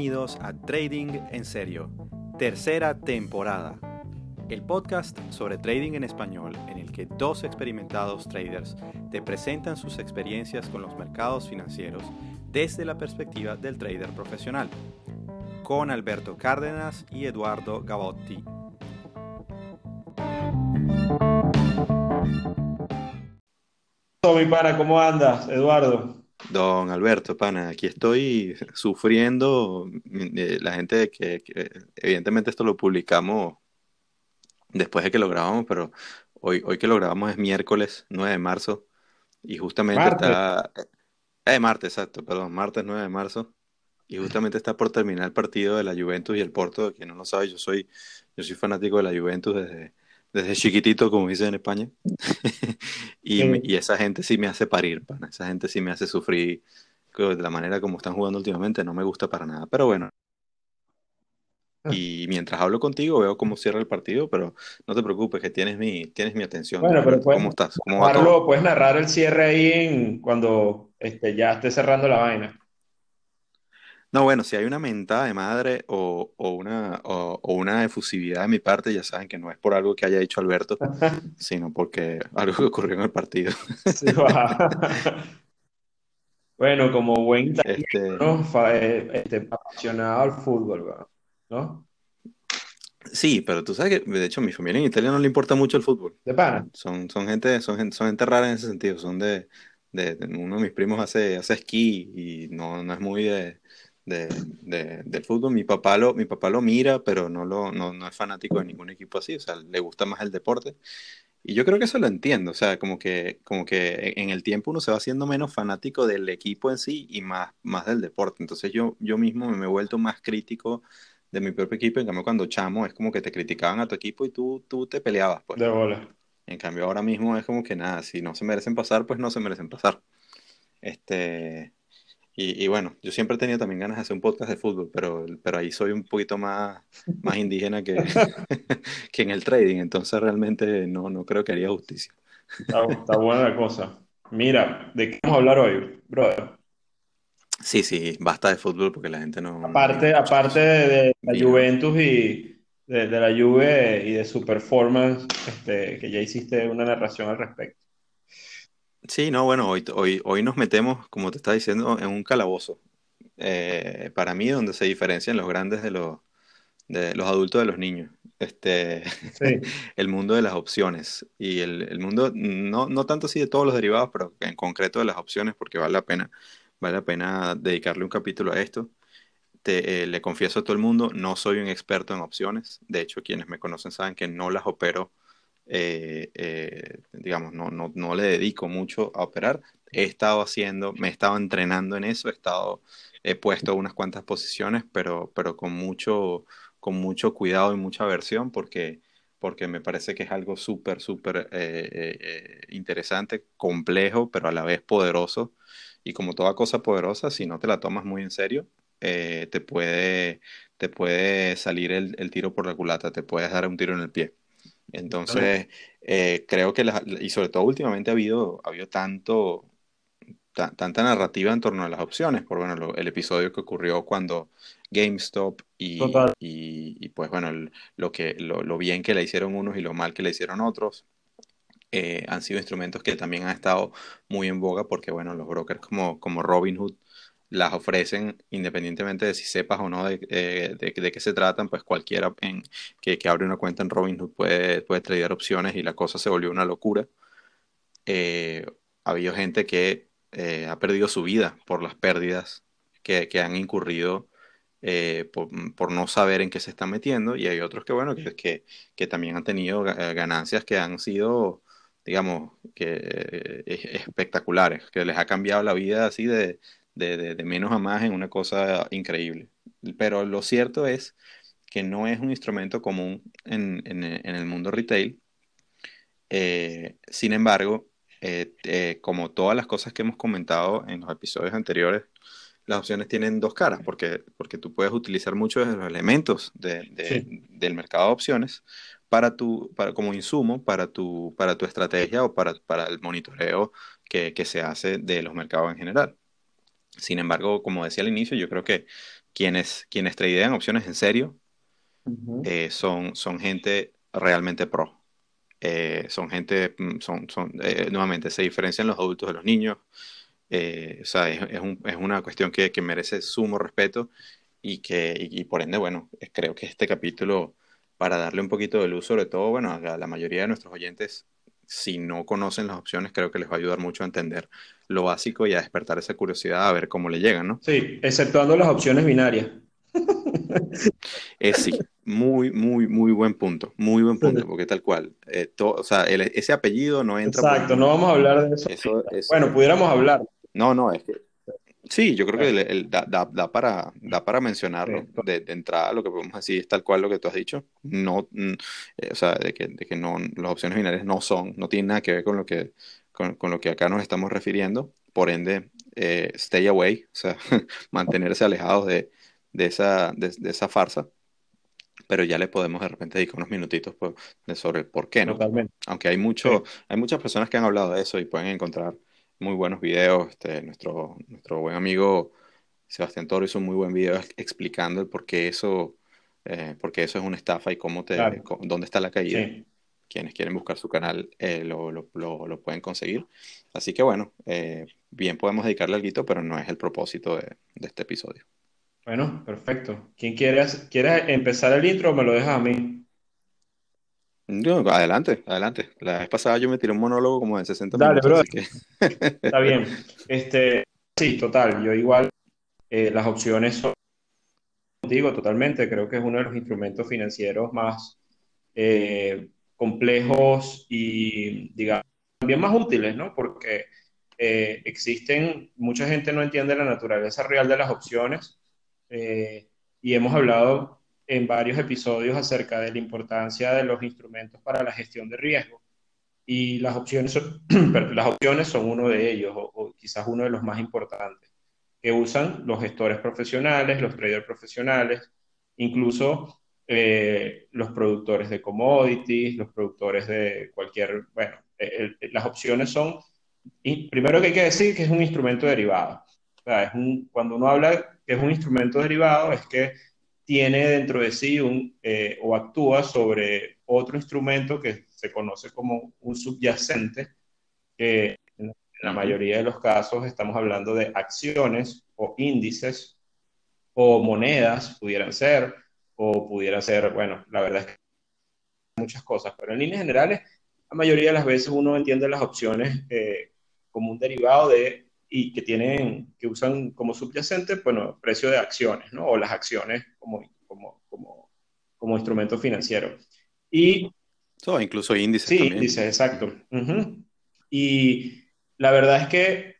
Bienvenidos a Trading en Serio, tercera temporada. El podcast sobre trading en español en el que dos experimentados traders te presentan sus experiencias con los mercados financieros desde la perspectiva del trader profesional, con Alberto Cárdenas y Eduardo Gavotti. mi para, ¿cómo andas, Eduardo? Don Alberto, pana, aquí estoy sufriendo. eh, La gente que, que- evidentemente esto lo publicamos después de que lo grabamos, pero hoy, hoy que lo grabamos es miércoles 9 de marzo y justamente Martes. está... Eh, martes, exacto, perdón, martes 9 de marzo y justamente está por terminar el partido de la Juventus y el Porto, que no lo sabe, yo soy, yo soy fanático de la Juventus desde, desde chiquitito, como dicen en España, y, me- Sí. y esa gente sí me hace parir, pana, esa gente sí me hace sufrir de la manera como están jugando últimamente, no me gusta para nada, pero bueno. Y mientras hablo contigo veo cómo cierra el partido, pero no te preocupes, que tienes mi, tienes mi atención, Bueno, pero puedes ¿Cómo estás? ¿Cómo va todo? narrarlo, puedes narrar el cierre ahí en, cuando este, ya esté cerrando la vaina. No, bueno, si hay una mentada de madre o, o una, o, o una efusividad de mi parte, ya saben que no es por algo que haya dicho Alberto, sino porque algo que ocurrió en el partido. Sí. Bueno, como buen italiano, Este, ¿no? Eh, este, apasionado al fútbol, ¿no? sí, pero tú sabes que, de hecho, a mi familia en Italia no le importa mucho el fútbol. De pana. Son, son gente, son gente, son gente rara en ese sentido. Son de, de, de- uno de mis primos hace, hace esquí y no, no es muy de, de, de- del fútbol. Mi papá lo, mi papá lo mira, pero no lo, no, no es fanático de ningún equipo así. O sea, le gusta más el deporte. Y yo creo que eso lo entiendo. O sea, como que, como que en el tiempo uno se va haciendo menos fanático del equipo en sí y más, más del deporte. Entonces yo, yo mismo me he vuelto más crítico de mi propio equipo. En cambio, cuando chamo es como que te criticaban a tu equipo y tú, tú te peleabas, pues. De bola. En cambio, ahora mismo es como que nada, si no se merecen pasar, pues no se merecen pasar. Este, y, y bueno, yo siempre he tenido también ganas de hacer un podcast de fútbol, pero, pero ahí soy un poquito más, más indígena que, que en el trading, entonces realmente no, no creo que haría justicia. Está, está buena la cosa. Mira, ¿de qué vamos a hablar hoy, brother? Sí, sí, basta de fútbol porque la gente no, Aparte, aparte de, de la Bien. Juventus y de, de la Juve y de su performance, este, que ya hiciste una narración al respecto. Sí, no, bueno, hoy, hoy, hoy nos metemos, como te estaba diciendo, en un calabozo. Eh, para mí, donde se diferencian los grandes de los, de los adultos de los niños. Este, Sí, el mundo de las opciones y el, el mundo, no, no tanto así de todos los derivados, pero en concreto de las opciones, porque vale la pena, vale la pena dedicarle un capítulo a esto. Te, eh, le confieso a todo el mundo, no soy un experto en opciones. De hecho, quienes me conocen saben que no las opero, eh, eh, digamos, no, no, no le dedico mucho a operar. He estado haciendo, me he estado entrenando en eso, he estado, he puesto unas cuantas posiciones, pero, pero con mucho, con mucho cuidado y mucha aversión, porque, porque me parece que es algo súper, súper eh, eh, eh, interesante, complejo, pero a la vez poderoso. Y como toda cosa poderosa, si no te la tomas muy en serio, eh, te puede, te puede salir el, el tiro por la culata, te puedes dar un tiro en el pie. Entonces, eh, creo que, la- y sobre todo últimamente ha habido, ha habido tanto, ta- tanta narrativa en torno a las opciones, por bueno, lo- el episodio que ocurrió cuando GameStop y, y, y, pues bueno, el- lo que, lo, lo bien que le hicieron unos y lo mal que le hicieron otros, eh, han sido instrumentos que también han estado muy en boga porque bueno, los brokers como, como Robinhood las ofrecen independientemente de si sepas o no de, eh, de, qué se tratan, pues cualquiera que, que abre una cuenta en Robinhood puede, puede tradear opciones y la cosa se volvió una locura. Eh, ha habido gente que eh, ha perdido su vida por las pérdidas que, que han incurrido eh, por, no saber en qué se están metiendo y hay otros que, bueno, que, que, también han tenido ganancias que han sido, digamos, que, espectaculares, que les ha cambiado la vida así de, de, de menos a más en una cosa increíble. Pero lo cierto es que no es un instrumento común en, en, en el mundo retail. Eh, sin embargo, eh, eh, como todas las cosas que hemos comentado en los episodios anteriores, las opciones tienen dos caras, porque, porque tú puedes utilizar muchos de los elementos de, del mercado de opciones para tu, para, como insumo para tu, para tu estrategia o para, para el monitoreo que, que, se hace de los mercados en general. Sin embargo, como decía al inicio, yo creo que quienes, quienes tradean opciones en serio eh, son, son gente realmente pro. Eh, son gente, mm, son, son eh, nuevamente, se diferencian los adultos de los niños. o sea, es, es, un, es, una cuestión que, que, merece sumo respeto y que, y, por ende, bueno, creo que este capítulo, para darle un poquito de luz, sobre todo, bueno, a la mayoría de nuestros oyentes, si no conocen las opciones, creo que les va a ayudar mucho a entender lo básico y a despertar esa curiosidad a ver cómo le llegan, ¿no? Sí, exceptuando las opciones binarias. Es sí, muy, muy, muy buen punto, muy buen punto, porque tal cual, eh, o sea, ese apellido no entra. Exacto, no vamos a hablar de eso. bueno, pudiéramos hablar. No, no, es que sí, yo creo que el, da, da, para, da para mencionarlo de, entrada, lo que podemos decir es tal cual lo que tú has dicho, no, mm, eh, o sea, de que, de que no, las opciones binarias no son, no tienen nada que ver con lo que, con, con lo que acá nos estamos refiriendo, por ende, eh, stay away, o sea, mantenerse alejados de de esa, de, esa farsa, pero ya le podemos de repente dedicar unos minutitos sobre por qué, ¿no? Totalmente. Aunque hay, mucho, hay muchas personas que han hablado de eso y pueden encontrar muy buenos videos. Este, nuestro, nuestro buen amigo Sebastián Toro hizo un muy buen video explicando el por qué eso, eh, eso es una estafa y cómo te, dónde está la caída. Quienes quieren buscar su canal eh, lo, lo, lo, pueden conseguir. Así que bueno, eh, bien podemos dedicarle algo, pero no es el propósito de, de este episodio. Bueno, perfecto. ¿Quién quiere, quiere empezar el intro o me lo dejas a mí? Adelante, adelante. La vez pasada yo me tiré un monólogo como de 60 Dale, minutos. Está bien. Este, sí, total. Yo igual, eh, las opciones son, digo, totalmente. Creo que es uno de los instrumentos financieros más eh, complejos y, digamos, también más útiles, ¿no? Porque eh, existen, mucha gente no entiende la naturaleza real de las opciones eh, y hemos hablado en varios episodios acerca de la importancia de los instrumentos para la gestión de riesgo. Y las opciones son, las opciones son uno de ellos, o, quizás uno de los más importantes, que usan los gestores profesionales, los traders profesionales, incluso eh, los productores de commodities, los productores de cualquier, bueno, las opciones son, primero que hay que decir que es un instrumento derivado. O sea, es un, cuando uno habla es un instrumento derivado, es que tiene dentro de sí un, eh, o actúa sobre otro instrumento que se conoce como un subyacente, que en la mayoría de los casos estamos hablando de acciones o índices o monedas, pudieran ser, o pudiera ser, bueno, la verdad es que muchas cosas, pero en líneas generales, la mayoría de las veces uno entiende las opciones eh, como un derivado de y que tienen, que usan como subyacente, bueno, precio de acciones, ¿no? O las acciones como, como, como, como instrumento financiero. Y... So, incluso índices. Sí, índices, exacto. Y la verdad es que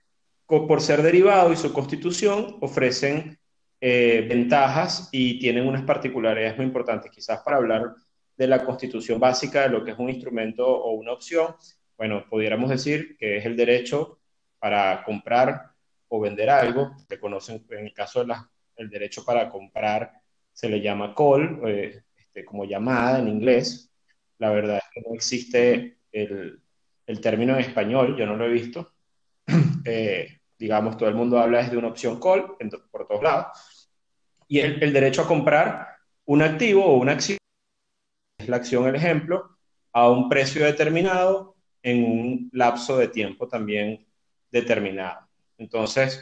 por ser derivado y su constitución ofrecen eh, ventajas y tienen unas particularidades muy importantes. Quizás para hablar de la constitución básica de lo que es un instrumento o una opción, bueno, pudiéramos decir que es el derecho para comprar o vender algo, se conocen, en el caso del derecho para comprar, se le llama call, eh, este, como llamada en inglés. La verdad es que no existe el, el término en español, yo no lo he visto. Eh, digamos, todo el mundo habla de una opción call por todos lados. Y el, el, derecho a comprar un activo o una acción, es la acción, el ejemplo, a un precio determinado en un lapso de tiempo también determinado. Entonces,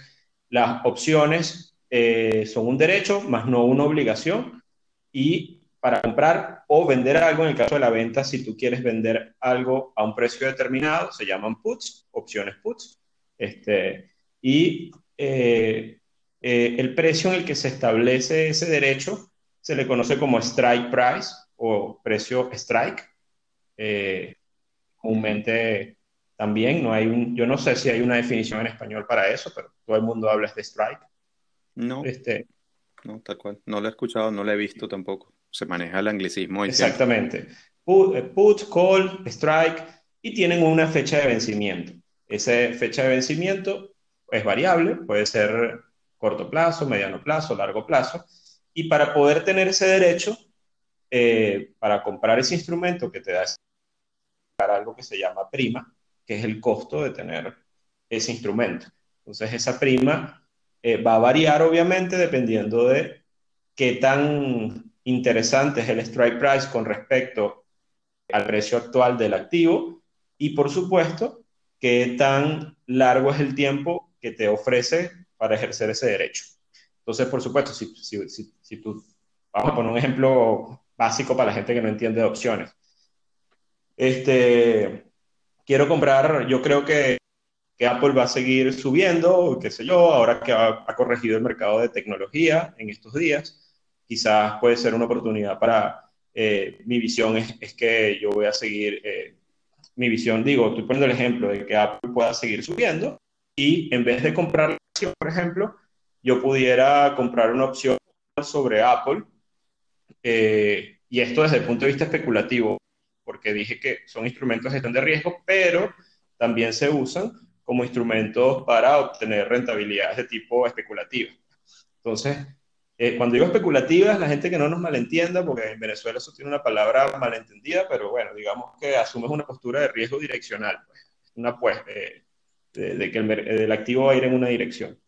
las opciones eh, son un derecho, más no una obligación. Y para comprar o vender algo, en el caso de la venta, si tú quieres vender algo a un precio determinado, se llaman puts, opciones puts. Este, y eh, eh, el precio en el que se establece ese derecho se le conoce como strike price o precio strike. Comúnmente también no hay un, yo no sé si hay una definición en español para eso, pero todo el mundo habla de strike. No, este, no, tal cual. No lo he escuchado, no lo he visto tampoco. Se maneja el anglicismo. Exactamente. Put, eh, put, call, strike y tienen una fecha de vencimiento. Esa fecha de vencimiento es variable, puede ser corto plazo, mediano plazo, largo plazo. Y para poder tener ese derecho, eh, para comprar ese instrumento que te da algo que se llama prima, que es el costo de tener ese instrumento. Entonces, esa prima eh, va a variar, obviamente, dependiendo de qué tan interesante es el strike price con respecto al precio actual del activo y, por supuesto, qué tan largo es el tiempo que te ofrece para ejercer ese derecho. Entonces, por supuesto, si, si, si, tú, vamos a poner un ejemplo básico para la gente que no entiende de opciones. Este, quiero comprar, yo creo que, que Apple va a seguir subiendo, qué sé yo, ahora que ha, corregido el mercado de tecnología en estos días, quizás puede ser una oportunidad para, eh, mi visión es, es, que yo voy a seguir, eh, mi visión, digo, estoy poniendo el ejemplo de que Apple pueda seguir subiendo y en vez de comprar la acción, por ejemplo, yo pudiera comprar una opción sobre Apple, eh, y esto desde el punto de vista especulativo, porque dije que son instrumentos de gestión de riesgo, pero también se usan como instrumentos para obtener rentabilidades de tipo especulativo. Entonces, eh, cuando digo especulativas, la gente que no nos malentienda, porque en Venezuela eso tiene una palabra malentendida, pero bueno, digamos que asumes una postura de riesgo direccional, pues, una pues, eh, de, que el, activo va a ir en una dirección.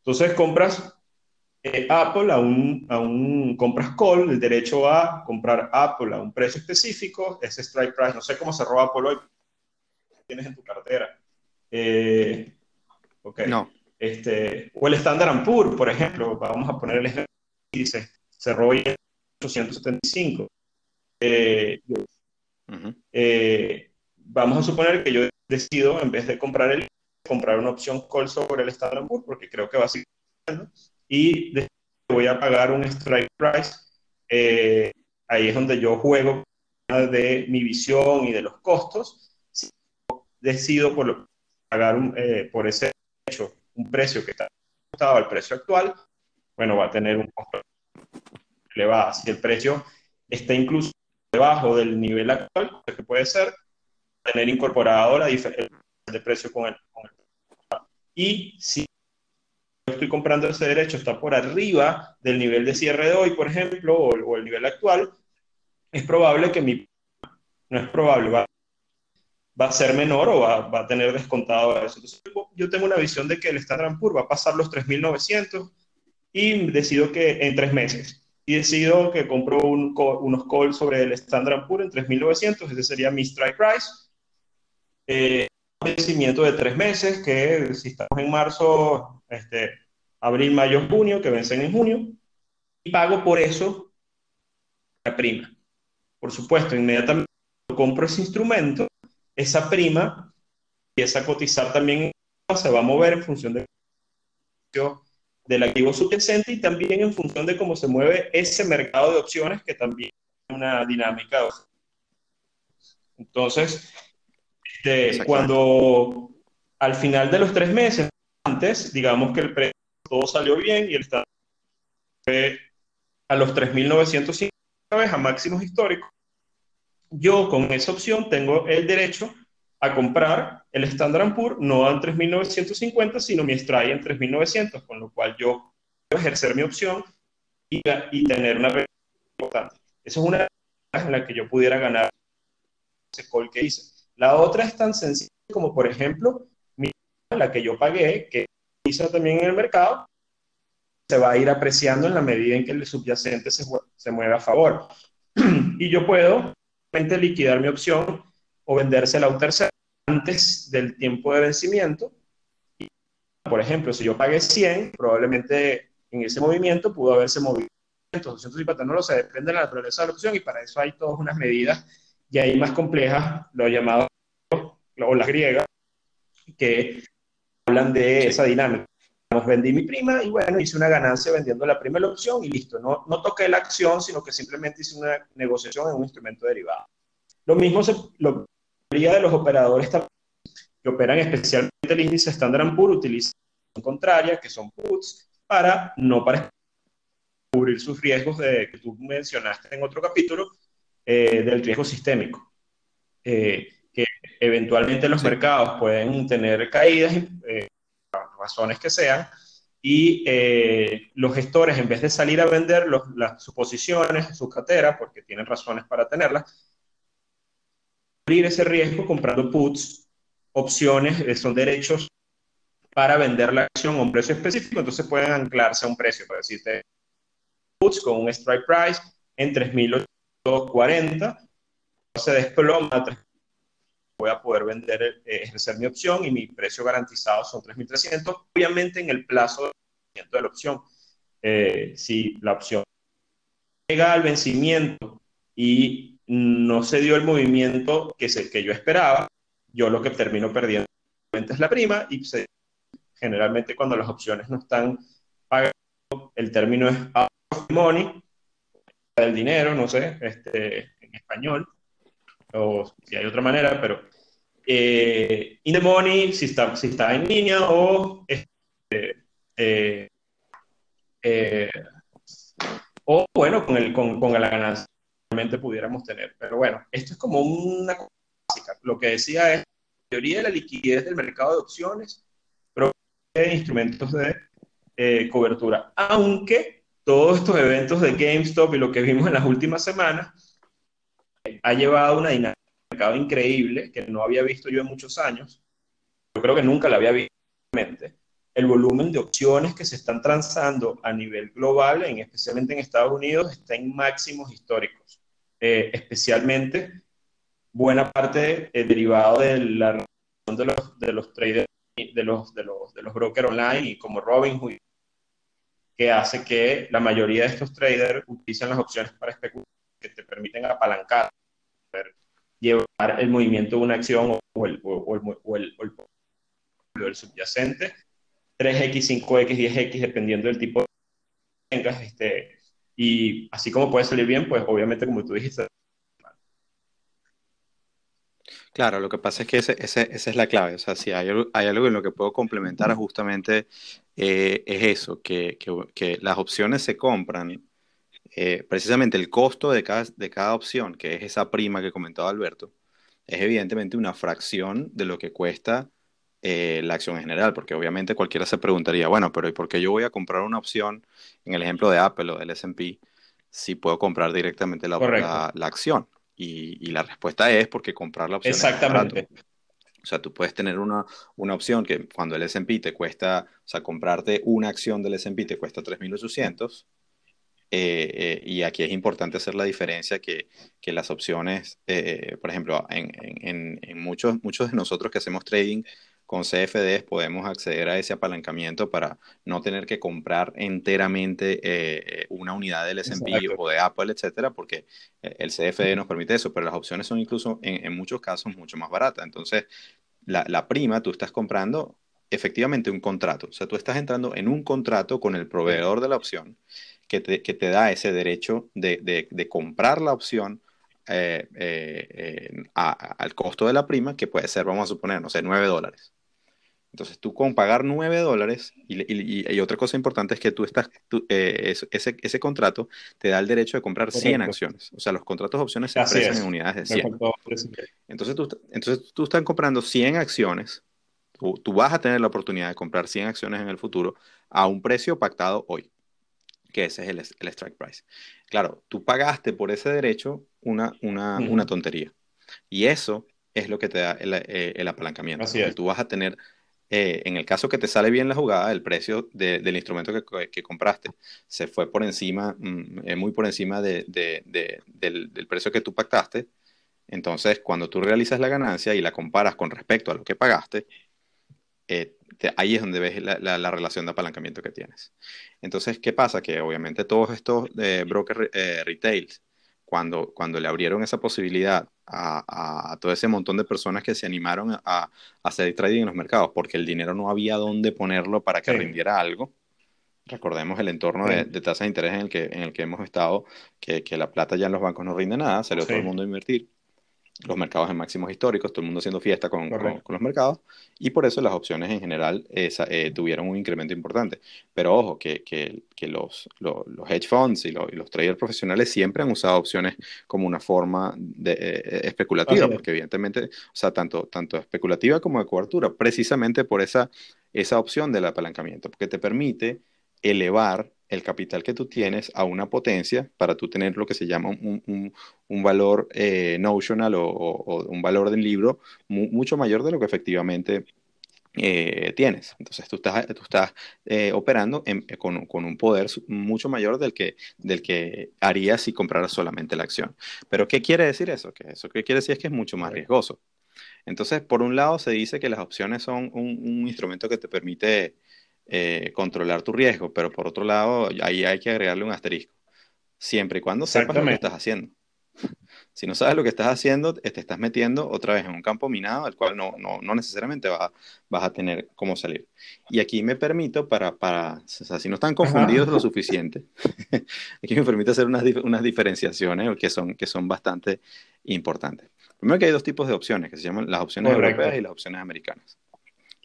Entonces compras eh, Apple a un, a un, compras call, el derecho a comprar Apple a un precio específico, ese strike price, no sé cómo cerró Apple hoy, tienes en tu cartera. Eh, ok. No. Este, o el Standard Poor's, por ejemplo, vamos a poner el ejemplo, dice, cerró hoy en 875. Eh, eh, vamos a suponer que yo decido, en vez de comprar el comprar una opción call sobre el Standard Poor's porque creo que va a seguir y voy a pagar un strike price. Eh, ahí es donde yo juego de mi visión y de los costos. Si decido por pagar eh, por ese hecho un precio que está ajustado al precio actual, bueno, va a tener un costo elevado. Si el precio está incluso debajo del nivel actual, que puede ser, tener incorporado la diferencia de precio con el, con el y si estoy comprando ese derecho está por arriba del nivel de cierre de hoy, por ejemplo, o, el nivel actual, es probable que mi... No es probable, va, va a ser menor o va, va, a tener descontado eso. Entonces, yo tengo una visión de que el Standard Poor's va a pasar los 3.900 y decido que en tres meses. Y decido que compro un, unos calls sobre el Standard Poor's en 3.900, ese sería mi strike price. Eh, vencimiento de tres meses, que si estamos en marzo, este, abril, mayo, junio, que vencen en junio, y pago por eso la prima. Por supuesto, inmediatamente compro ese instrumento, esa prima empieza a cotizar también, se va a mover en función de del activo subyacente y también en función de cómo se mueve ese mercado de opciones que también es una dinámica. Entonces, este, cuando al final de los tres meses, antes, digamos que el precio todo salió bien y el Standard fue a los 3.950 a máximos históricos, yo con esa opción tengo el derecho a comprar el Standard Poor's no en 3.950, sino mi strike en 3.900, con lo cual yo puedo ejercer mi opción y, y tener una importante. Esa es una en la que yo pudiera ganar ese call que hice. La otra es tan sencilla como, por ejemplo, la que yo pagué, que hizo también en el mercado, se va a ir apreciando en la medida en que el subyacente se, se mueve a favor. y yo puedo liquidar mi opción o vendérsela a un tercero antes del tiempo de vencimiento. Por ejemplo, si yo pagué 100, probablemente en ese movimiento pudo haberse movido 250, no lo sé, depende de la naturaleza de la opción y para eso hay todas unas medidas y ahí más complejas, lo llamado o las griegas, que hablan de esa dinámica. vendí mi prima y bueno, hice una ganancia vendiendo la la opción y listo. No, no toqué la acción, sino que simplemente hice una negociación en un instrumento derivado. Lo mismo se, lo, de los operadores que operan especialmente el índice Standard Poor's utilizan contraria, que son puts, para no para cubrir sus riesgos de, que tú mencionaste en otro capítulo, eh, del riesgo sistémico. Eh, eventualmente los mercados pueden tener caídas, eh, razones que sean, y los gestores, en vez de salir a vender las, sus posiciones, sus carteras, porque tienen razones para tenerlas, cubrir ese riesgo comprando puts, opciones, son derechos para vender la acción a un precio específico, entonces pueden anclarse a un precio, para decirte, puts con un strike price en 3.840, se desploma voy a poder vender, eh, ejercer mi opción y mi precio garantizado son 3.300, obviamente en el plazo de la opción. Eh, si la opción llega al vencimiento y no se dio el movimiento que, se, que yo esperaba, yo lo que termino perdiendo es la prima y se generalmente cuando las opciones no están pagando, el término es out of money, del dinero, no sé, este, en español, o si hay otra manera, pero eh, in the money, si está, si está en línea, o, este, eh, eh, o bueno, con, el, con, con la ganancia realmente pudiéramos tener. Pero bueno, esto es como una cosa básica. Lo que decía es, la teoría de la liquidez del mercado de opciones de instrumentos de eh, cobertura. Aunque todos estos eventos de GameStop y lo que vimos en las últimas semanas ha llevado una dinámica de mercado increíble que no había visto yo en muchos años. Yo creo que nunca la había visto. El volumen de opciones que se están transando a nivel global, en, especialmente en Estados Unidos, está en máximos históricos. Eh, especialmente buena parte eh, derivado de la de los, de los traders de los, de los, de los brokers online y como Robinhood, que hace que la mayoría de estos traders utilicen las opciones para especular, que te permiten apalancar, llevar el movimiento de una acción o el, o el, o el, o el subyacente, 3X, 5X, 10X, dependiendo del tipo de tengas, este, y así como puede salir bien, pues obviamente como tú dijiste, Claro, lo que pasa es que ese, esa es la clave. O sea, si hay, hay algo en lo que puedo complementar justamente eh, es eso, que, que, las opciones se compran, eh, precisamente el costo de cada, de cada opción, que es esa prima que comentaba Alberto, es evidentemente una fracción de lo que cuesta eh, la acción en general, porque obviamente cualquiera se preguntaría, bueno, pero ¿y por qué yo voy a comprar una opción, en el ejemplo de Apple o del S&P, si puedo comprar directamente la, la, la acción? Y, la respuesta es porque comprar la opción Exactamente. Es o sea, tú puedes tener una, una opción que cuando el S&P te cuesta, o sea, comprarte una acción del S&P te cuesta 3.800. Eh, eh, y aquí es importante hacer la diferencia que, que las opciones, eh, por ejemplo, en, en, en, muchos, muchos de nosotros que hacemos trading, con CFDs podemos acceder a ese apalancamiento para no tener que comprar enteramente una unidad del S&P o de Apple, etcétera, porque el CFD nos permite eso, pero las opciones son incluso en, muchos casos mucho más baratas. Entonces, la, prima tú estás comprando efectivamente un contrato, o sea, tú estás entrando en un contrato con el proveedor de la opción que te, que te da ese derecho de, de, comprar la opción eh, al costo de la prima, que puede ser, vamos a suponer, no sé, 9 dólares. Entonces tú con pagar 9 dólares, y, otra cosa importante es que tú estás, eh, ese, ese, contrato te da el derecho de comprar 100 acciones. O sea, los contratos de opciones se expresan en unidades de 100. Entonces tú, entonces tú estás comprando 100 acciones, tú, vas a tener la oportunidad de comprar 100 acciones en el futuro a un precio pactado hoy, que ese es el, el strike price. Claro, tú pagaste por ese derecho una, una, una tontería. Y eso es lo que te da el, eh, el apalancamiento. Así es. Tú vas a tener eh, en el caso que te sale bien la jugada, el precio del instrumento que, compraste se fue por encima, mm, eh, muy por encima del, precio que tú pactaste. Entonces, cuando tú realizas la ganancia y la comparas con respecto a lo que pagaste, eh, ahí es donde ves la, relación de apalancamiento que tienes. Entonces, ¿qué pasa? Que obviamente todos estos brokers retail, cuando, cuando le abrieron esa posibilidad a, todo ese montón de personas que se animaron a, hacer trading en los mercados, porque el dinero no había dónde ponerlo para que rindiera algo. Recordemos el entorno de, tasa de interés en el que, en el que hemos estado, que, que, la plata ya en los bancos no rinde nada, salió todo el mundo a invertir los mercados en máximos históricos, todo el mundo haciendo fiesta con, con, los mercados, y por eso las opciones en general eh, tuvieron un incremento importante. Pero ojo, que, que, que los, los, hedge funds y, los traders profesionales siempre han usado opciones como una forma de, eh, especulativa, porque evidentemente, o sea, tanto, tanto especulativa como de cobertura, precisamente por esa, esa opción del apalancamiento, porque te permite elevar el capital que tú tienes a una potencia para tú tener lo que se llama un, valor eh, notional o, un valor del libro mucho mayor de lo que efectivamente eh, tienes. Entonces tú estás, tú estás eh, operando con, un poder mucho mayor del que, del que harías si compraras solamente la acción. Pero ¿qué quiere decir eso? Que eso qué quiere decir es que es mucho más riesgoso. Entonces, por un lado se dice que las opciones son un instrumento que te permite eh, controlar tu riesgo, pero por otro lado, ahí hay que agregarle un asterisco. Siempre y cuando sepas lo que estás haciendo. Si no sabes lo que estás haciendo, te estás metiendo otra vez en un campo minado, al cual no, no, no necesariamente vas, vas, a tener cómo salir. Y aquí me permito, para, para o sea, si no están confundidos lo suficiente, aquí me permite hacer unas, unas diferenciaciones que son, que son bastante importantes. Primero que hay dos tipos de opciones, que se llaman las opciones europeas y las opciones americanas.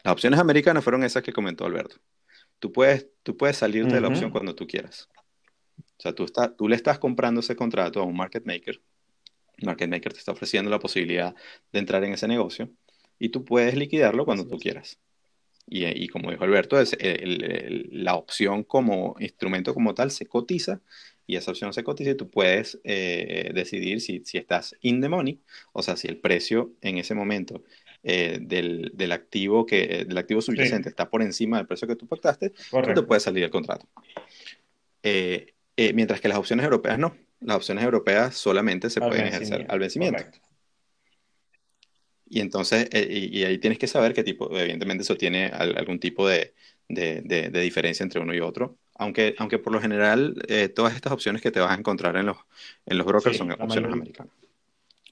Las opciones americanas fueron esas que comentó Alberto. Tú puedes, tú puedes salirte de la opción cuando tú quieras. O sea, tú, está, tú le estás comprando ese contrato a un market maker. El market maker te está ofreciendo la posibilidad de entrar en ese negocio y tú puedes liquidarlo cuando tú quieras. Y, y, como dijo Alberto, es la opción como instrumento como tal se cotiza y esa opción se cotiza y tú puedes eh, decidir si, si, estás in the money, o sea, si el precio en ese momento eh, del, del, activo que del activo subyacente está por encima del precio que tú pactaste, tú te puedes salir del contrato. Eh, eh, mientras que las opciones europeas no. Las opciones europeas solamente se pueden ejercer al vencimiento. Y entonces, y, ahí tienes que saber qué tipo, evidentemente eso tiene algún tipo de, de, de, diferencia entre uno y otro. Aunque, aunque por lo general, todas estas opciones que te vas a encontrar en los, en los brokers son opciones americanas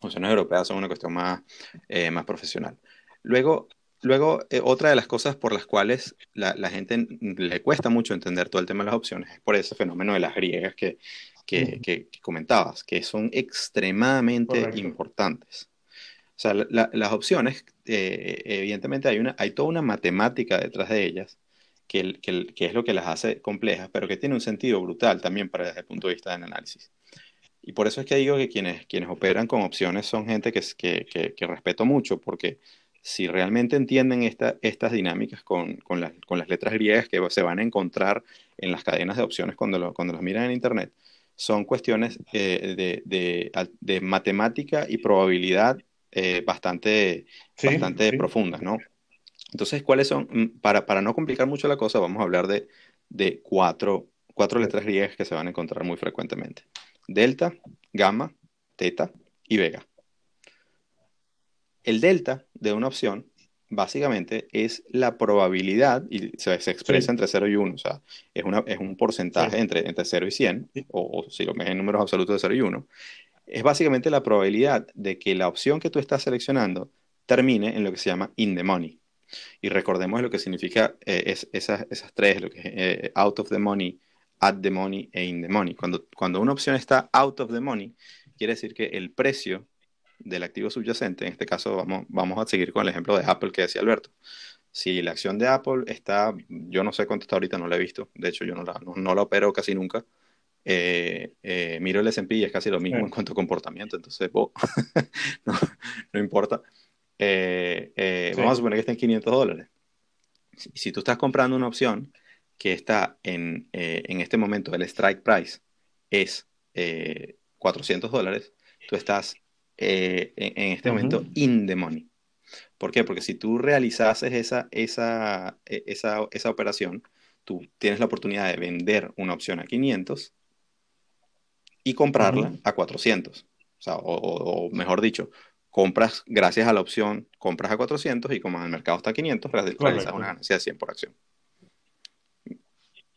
funciones europeas son una cuestión más, eh, más profesional. Luego, luego eh, otra de las cosas por las cuales la, la, gente le cuesta mucho entender todo el tema de las opciones es por ese fenómeno de las griegas que, que, que, comentabas, que son extremadamente importantes. O sea, las opciones, eh, evidentemente hay, una, hay toda una matemática detrás de ellas que, que, que, es lo que las hace complejas, pero que tiene un sentido brutal también para desde el punto de vista del análisis. Y por eso es que digo que quienes, quienes operan con opciones son gente que, que, que, respeto mucho, porque si realmente entienden esta, estas dinámicas con, con, con, las letras griegas que se van a encontrar en las cadenas de opciones cuando, lo, cuando las miran en Internet, son cuestiones eh, de, de, de, matemática y probabilidad eh, bastante, bastante profundas, ¿no? Entonces, ¿cuáles son? Mm, para, para no complicar mucho la cosa, vamos a hablar de, de cuatro, cuatro letras griegas que se van a encontrar muy frecuentemente delta, gamma, teta y vega. El delta de una opción básicamente es la probabilidad, y se, expresa entre 0 y 1, o sea, es, una, es un porcentaje entre, entre 0 y 100, o, si lo ves en números absolutos de 0 y 1, es básicamente la probabilidad de que la opción que tú estás seleccionando termine en lo que se llama in the money. Y recordemos lo que significa eh, es, esas, esas, tres, lo que es eh, out of the money, at the money e in the money. Cuando, cuando una opción está out of the money, quiere decir que el precio del activo subyacente, en este caso vamos, vamos a seguir con el ejemplo de Apple que decía Alberto. Si la acción de Apple está, yo no sé cuánto está ahorita, no la he visto, de hecho yo no la, no, la opero casi nunca. Eh, eh, miro el S&P y es casi lo mismo en cuanto a comportamiento, entonces no, no, importa. Eh, vamos a suponer que está en 500 dólares. Si, si tú estás comprando una opción que está en, eh, en este momento, el strike price es 400 eh, dólares, tú estás eh, en, este momento in the money. ¿Por qué? Porque si tú realizases esa, esa, e, esa, esa operación, tú tienes la oportunidad de vender una opción a 500 y comprarla a 400. O, sea, o, mejor dicho, compras, gracias a la opción, compras a 400 y como el mercado está a 500, realizas una ganancia de 100 por acción.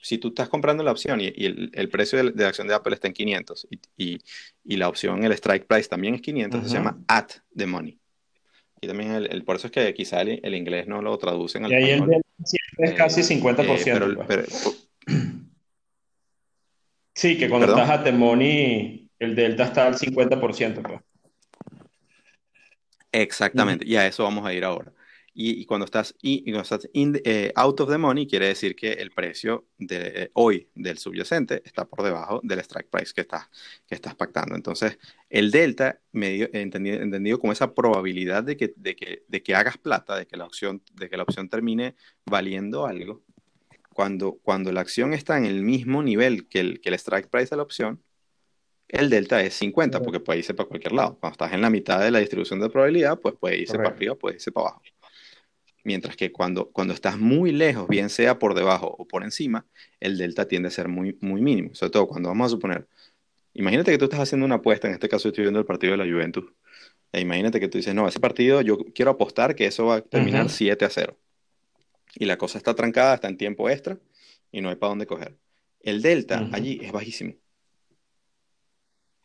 Si tú estás comprando la opción y, el, precio de, la acción de Apple está en 500 y, la opción, el strike price también es 500, se llama at the money. Y también el, por eso es que quizá el, inglés no lo traducen al Y ahí el es casi 50%. Eh, pues. sí, que cuando estás at the money, el delta está al 50%. Pues. Exactamente, y a eso vamos a ir ahora. Y, cuando estás, y, estás eh, out of the money, quiere decir que el precio de eh, hoy del subyacente está por debajo del strike price que estás, que estás pactando. Entonces, el delta, medio, entendido, entendido, como esa probabilidad de que, de, que, de que hagas plata, de que la opción, de que la opción termine valiendo algo, cuando, cuando la acción está en el mismo nivel que el, que el strike price de la opción, el delta es 50, porque puede irse para cualquier lado. Cuando estás en la mitad de la distribución de probabilidad, pues puede irse para arriba, puede irse para abajo. Mientras que cuando, cuando estás muy lejos, bien sea por debajo o por encima, el delta tiende a ser muy, muy mínimo. Sobre todo cuando vamos a suponer, imagínate que tú estás haciendo una apuesta, en este caso estoy viendo el partido de la Juventus, e imagínate que tú dices, no, ese partido yo quiero apostar que eso va a terminar 7 a 0. Y la cosa está trancada, está en tiempo extra y no hay para dónde coger. El delta allí es bajísimo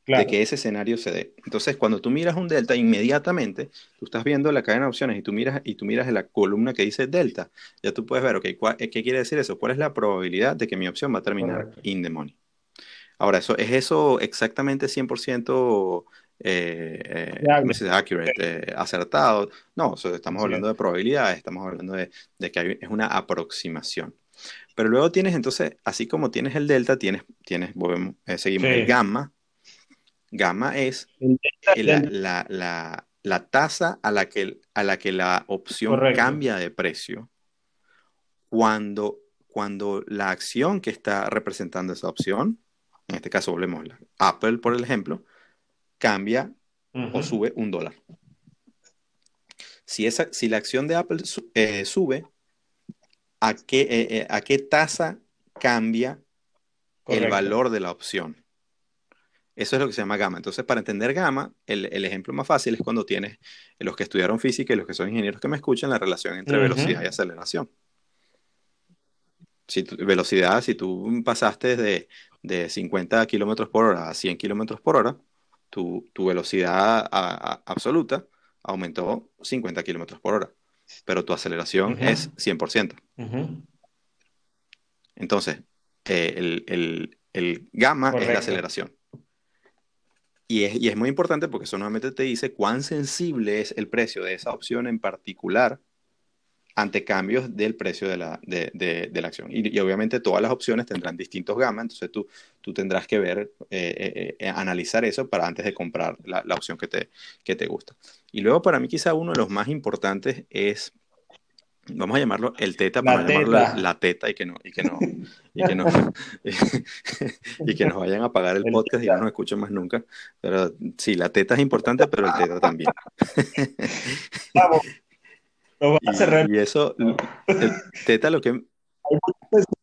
de que ese escenario se dé. Entonces, cuando tú miras un delta, inmediatamente tú estás viendo la cadena de opciones y tú miras, y tú miras la columna que dice delta, ya tú puedes ver, ok, eh, ¿qué quiere decir eso? ¿Cuál es la probabilidad de que mi opción va a terminar in the money? Ahora, eso, ¿es eso exactamente 100% eh, eh accurate, eh, acertado? No, estamos hablando de probabilidades, estamos hablando de, que es una aproximación. Pero luego tienes entonces, así como tienes el delta, tienes, tienes volvemos, seguimos el gamma, Gamma es la, tasa a la, que, a la que la opción cambia de precio cuando, cuando la acción que está representando esa opción, en este caso volvemos a Apple, por ejemplo, cambia o sube un dólar. Si, esa, si la acción de Apple eh, sube, ¿a qué, eh, eh, ¿a qué tasa cambia el valor de la opción? Eso es lo que se llama gamma. Entonces, para entender gamma, el, ejemplo más fácil es cuando tienes los que estudiaron física y los que son ingenieros que me escuchan, la relación entre velocidad y aceleración. Si velocidad, si tú pasaste de, de 50 kilómetros por hora a 100 kilómetros por hora, tu, velocidad absoluta aumentó 50 kilómetros por hora, pero tu aceleración es 100%. Entonces, eh, el, gamma es la aceleración. Y es, muy importante porque eso nuevamente te dice cuán sensible es el precio de esa opción en particular ante cambios del precio de la, de, la acción. Y, obviamente todas las opciones tendrán distintos gamas, entonces tú, tú tendrás que ver, eh, eh, eh, analizar eso para antes de comprar la, opción que te, que te gusta. Y luego para mí quizá uno de los más importantes es vamos a llamarlo el teta para llamarlo la, teta y que no y que no y que no y que nos vayan a pagar el, podcast y no nos escuchen más nunca. Pero sí la teta es importante pero el teta también. Vamos. y, y, eso el teta lo que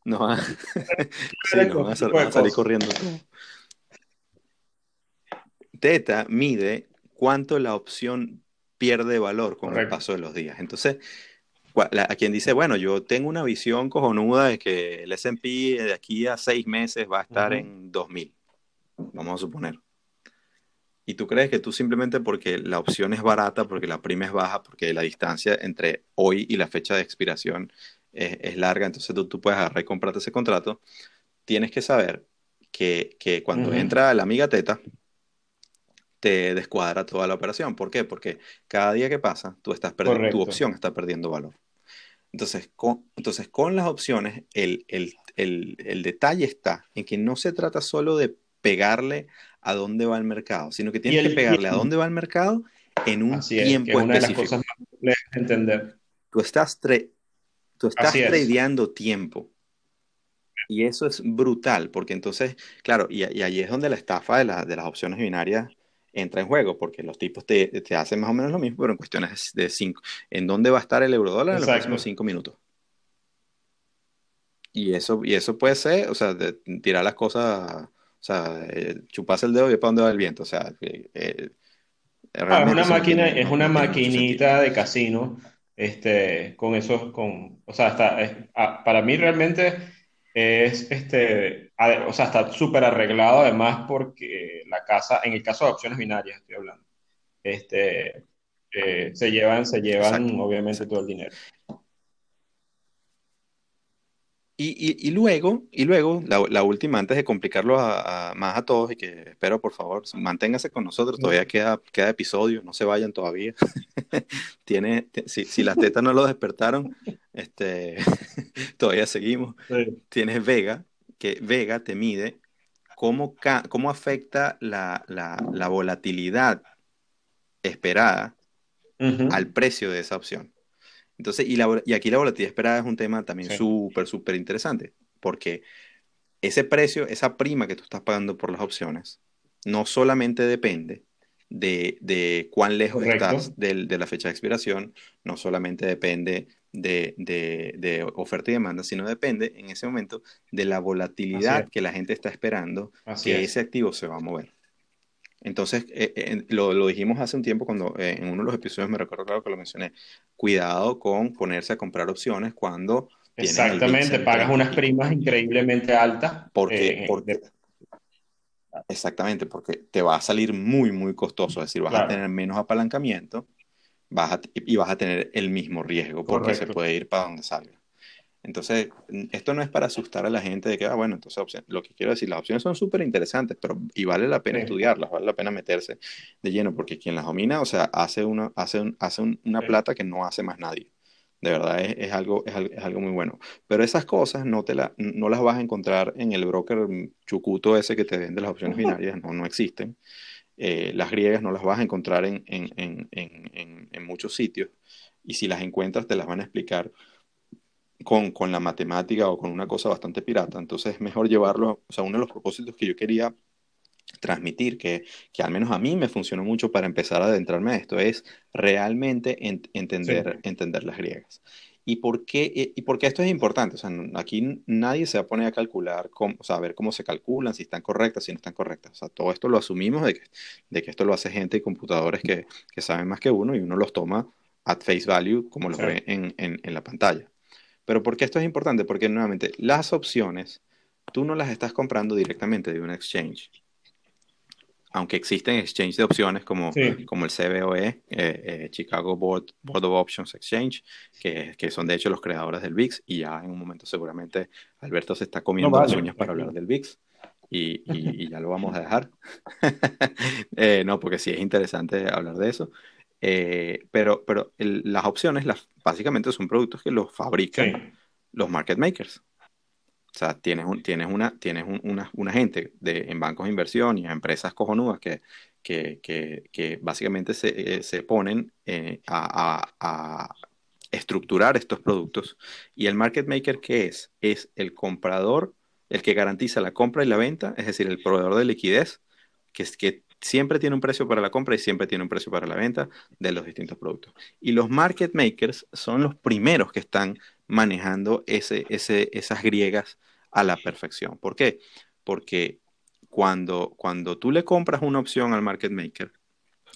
nos va, sí, a, salir corriendo. Teta mide cuánto la opción pierde valor con el paso de los días. Entonces a quien dice, bueno, yo tengo una visión cojonuda de que el S&P de aquí a seis meses va a estar en 2000, vamos a suponer. Y tú crees que tú simplemente porque la opción es barata, porque la prima es baja, porque la distancia entre hoy y la fecha de expiración es, larga, entonces tú, tú, puedes agarrar y comprarte ese contrato, tienes que saber que, que cuando entra la amiga teta, te descuadra toda la operación. ¿Por qué? Porque cada día que pasa, tú estás perdiendo, tu opción está perdiendo valor. Entonces, con, entonces, con las opciones, el, detalle está en que no se trata solo de pegarle a dónde va el mercado, sino que tienes que pegarle a dónde va el mercado en un tiempo es, una De las cosas más entender. Tú estás, tú estás tradeando tiempo. Y eso es brutal, porque entonces, claro, y, y allí es donde la estafa de, de las opciones binarias entra en juego, porque los tipos te, te, hacen más o menos lo mismo, pero en cuestiones de cinco. ¿En dónde va a estar el euro dólar en los próximos cinco minutos? Y eso, y eso puede ser, o sea, de, tirar las cosas, o sea, eh, chuparse el dedo y ver para dónde va el viento. O sea, eh, eh, ah, es una máquina, es una maquinita de casino, este, con eso, con, o sea, está, ah, para mí realmente es, este, o sea, está súper arreglado además porque la casa, en el caso de opciones binarias estoy hablando, este, eh, se llevan, se llevan obviamente todo el dinero. Y, luego, y luego la, última, antes de complicarlo más a todos, y que espero, por favor, manténgase con nosotros, todavía queda, queda episodio, no se vayan todavía. Tiene, si, las tetas no lo despertaron, este, todavía seguimos. Tienes Vega, que Vega te mide cómo, cómo afecta la, volatilidad esperada al precio de esa opción. Entonces, y, y aquí la volatilidad esperada es un tema también súper, súper interesante, porque ese precio, esa prima que tú estás pagando por las opciones, no solamente depende de, cuán lejos estás de la fecha de expiración, no solamente depende de, oferta y demanda, sino depende en ese momento de la volatilidad que la gente está esperando que ese activo se va a mover. Entonces, eh, eh, lo, dijimos hace un tiempo cuando eh, en uno de los episodios me recuerdo claro que lo mencioné, cuidado con ponerse a comprar opciones cuando... Exactamente, pagas unas primas increíblemente altas. Porque, Exactamente, porque te va a salir muy, muy costoso, es decir, vas a tener menos apalancamiento vas y vas a tener el mismo riesgo porque se puede ir para donde salga. Entonces, esto no es para asustar a la gente de que, ah, bueno, entonces lo que quiero decir, las opciones son súper interesantes, pero y vale la pena estudiarlas, vale la pena meterse de lleno, porque quien las domina, o sea, hace una, hace hace una plata que no hace más nadie. De verdad, es, es, algo, es, algo muy bueno. Pero esas cosas no, te la, no las vas a encontrar en el broker chucuto ese que te vende las opciones binarias, no, no existen. Eh, las griegas no las vas a encontrar en, en, en, en, muchos sitios. Y si las encuentras, te las van a explicar con, con, la matemática o con una cosa bastante pirata. Entonces es mejor llevarlo, o sea, uno de los propósitos que yo quería transmitir, que, que al menos a mí me funcionó mucho para empezar a adentrarme a esto, es realmente entender, entender las griegas. ¿Y por, qué, y por qué esto es importante? O sea, aquí nadie se va a poner a calcular, cómo, o sea, a ver cómo se calculan, si están correctas, si no están correctas. O sea, todo esto lo asumimos de que, de que esto lo hace gente y computadores que, que saben más que uno y uno los toma at face value como lo ve en, en, en la pantalla. Pero ¿por qué esto es importante? Porque nuevamente las opciones tú no las estás comprando directamente de un exchange. Aunque existen exchanges de opciones como, como el CBOE, eh, eh, Chicago Board, Board of Options Exchange, que, que, son de hecho los creadores del VIX, y ya en un momento seguramente Alberto se está comiendo las uñas para hablar del VIX. Y, y, ya lo vamos a dejar. eh, no, porque sí es interesante hablar de eso. Eh, pero pero las opciones las, básicamente son productos que los fabrican los market makers. O sea, tienes, un, tienes, una, tienes una, una, gente de, en bancos de inversión y en empresas cojonudas que, que, que, que básicamente se, eh, se ponen eh, a, a, estructurar estos productos. ¿Y el market maker qué es? Es el comprador, el que garantiza la compra y la venta, es decir, el proveedor de liquidez, que, es, que siempre tiene un precio para la compra y siempre tiene un precio para la venta de los distintos productos. Y los market makers son los primeros que están manejando ese, ese, esas griegas a la perfección. ¿Por qué? Porque cuando, cuando tú le compras una opción al market maker,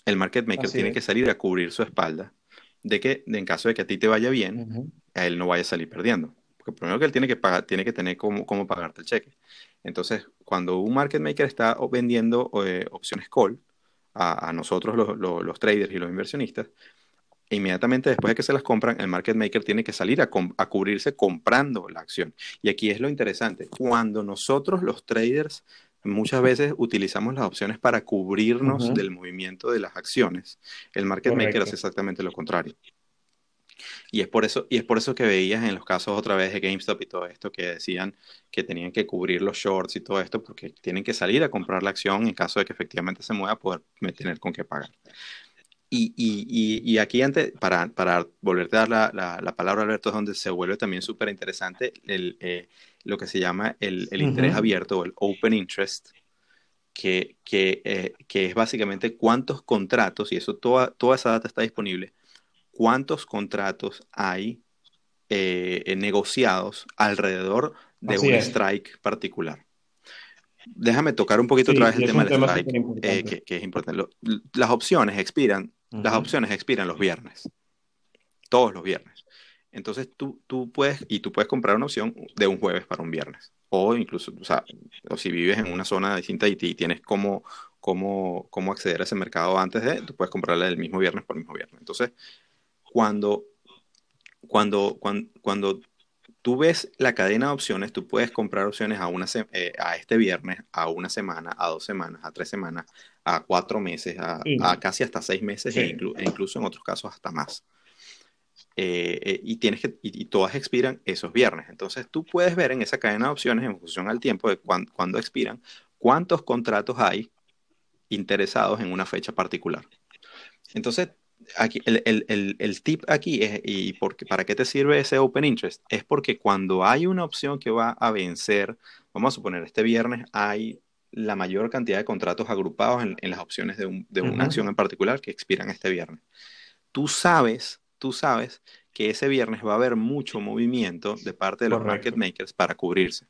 el market maker tiene que salir a cubrir su espalda de que en caso de que a ti te vaya bien, a él no vaya a salir perdiendo. Porque primero que él tiene que pagar, tiene que tener cómo, cómo pagarte el cheque. Entonces, cuando un market maker está vendiendo eh, opciones call a, nosotros los, traders y los inversionistas, inmediatamente después de que se las compran, el market maker tiene que salir a, cubrirse comprando la acción. Y aquí es lo interesante, cuando nosotros los traders muchas veces utilizamos las opciones para cubrirnos del movimiento de las acciones, el market maker hace exactamente lo contrario. Y es por eso, y es por eso que veías en los casos otra vez de GameStop y todo esto que decían que tenían que cubrir los shorts y todo esto porque tienen que salir a comprar la acción en caso de que efectivamente se mueva, poder tener con qué pagar. Y, y, y, aquí antes, para, para volverte a dar la, la, palabra, Alberto, es donde se vuelve también súper interesante el, eh, lo que se llama el, el interés abierto o el open interest, que, que, eh, que, es básicamente cuántos contratos, y eso toda, toda esa data está disponible, cuántos contratos hay eh, negociados alrededor de un strike particular. Déjame tocar un poquito otra vez el tema del strike, eh, que, es importante. las opciones expiran, las opciones expiran los viernes, todos los viernes. Entonces tú, tú puedes, y tú puedes comprar una opción de un jueves para un viernes. o incluso, o sea, o si vives en una zona distinta y, tienes cómo, cómo, cómo acceder a ese mercado antes de, tú puedes comprarla el mismo viernes por el mismo viernes. Entonces, cuando, cuando, cuando, cuando tú ves la cadena de opciones, tú puedes comprar opciones a, una eh, a este viernes, a una semana, a dos semanas, a tres semanas, a cuatro meses, a, casi hasta seis meses e, e, incluso en otros casos hasta más. Eh, eh, y, tienes que, y, todas expiran esos viernes. Entonces tú puedes ver en esa cadena de opciones, en función al tiempo de cuándo expiran, cuántos contratos hay interesados en una fecha particular. Entonces aquí, el, tip aquí es, y porque, ¿para qué te sirve ese Open Interest? Es porque cuando hay una opción que va a vencer, vamos a suponer, este viernes hay la mayor cantidad de contratos agrupados en, las opciones de, una acción en particular que expiran este viernes. Tú sabes, tú sabes que ese viernes va a haber mucho movimiento de parte de los market makers para cubrirse.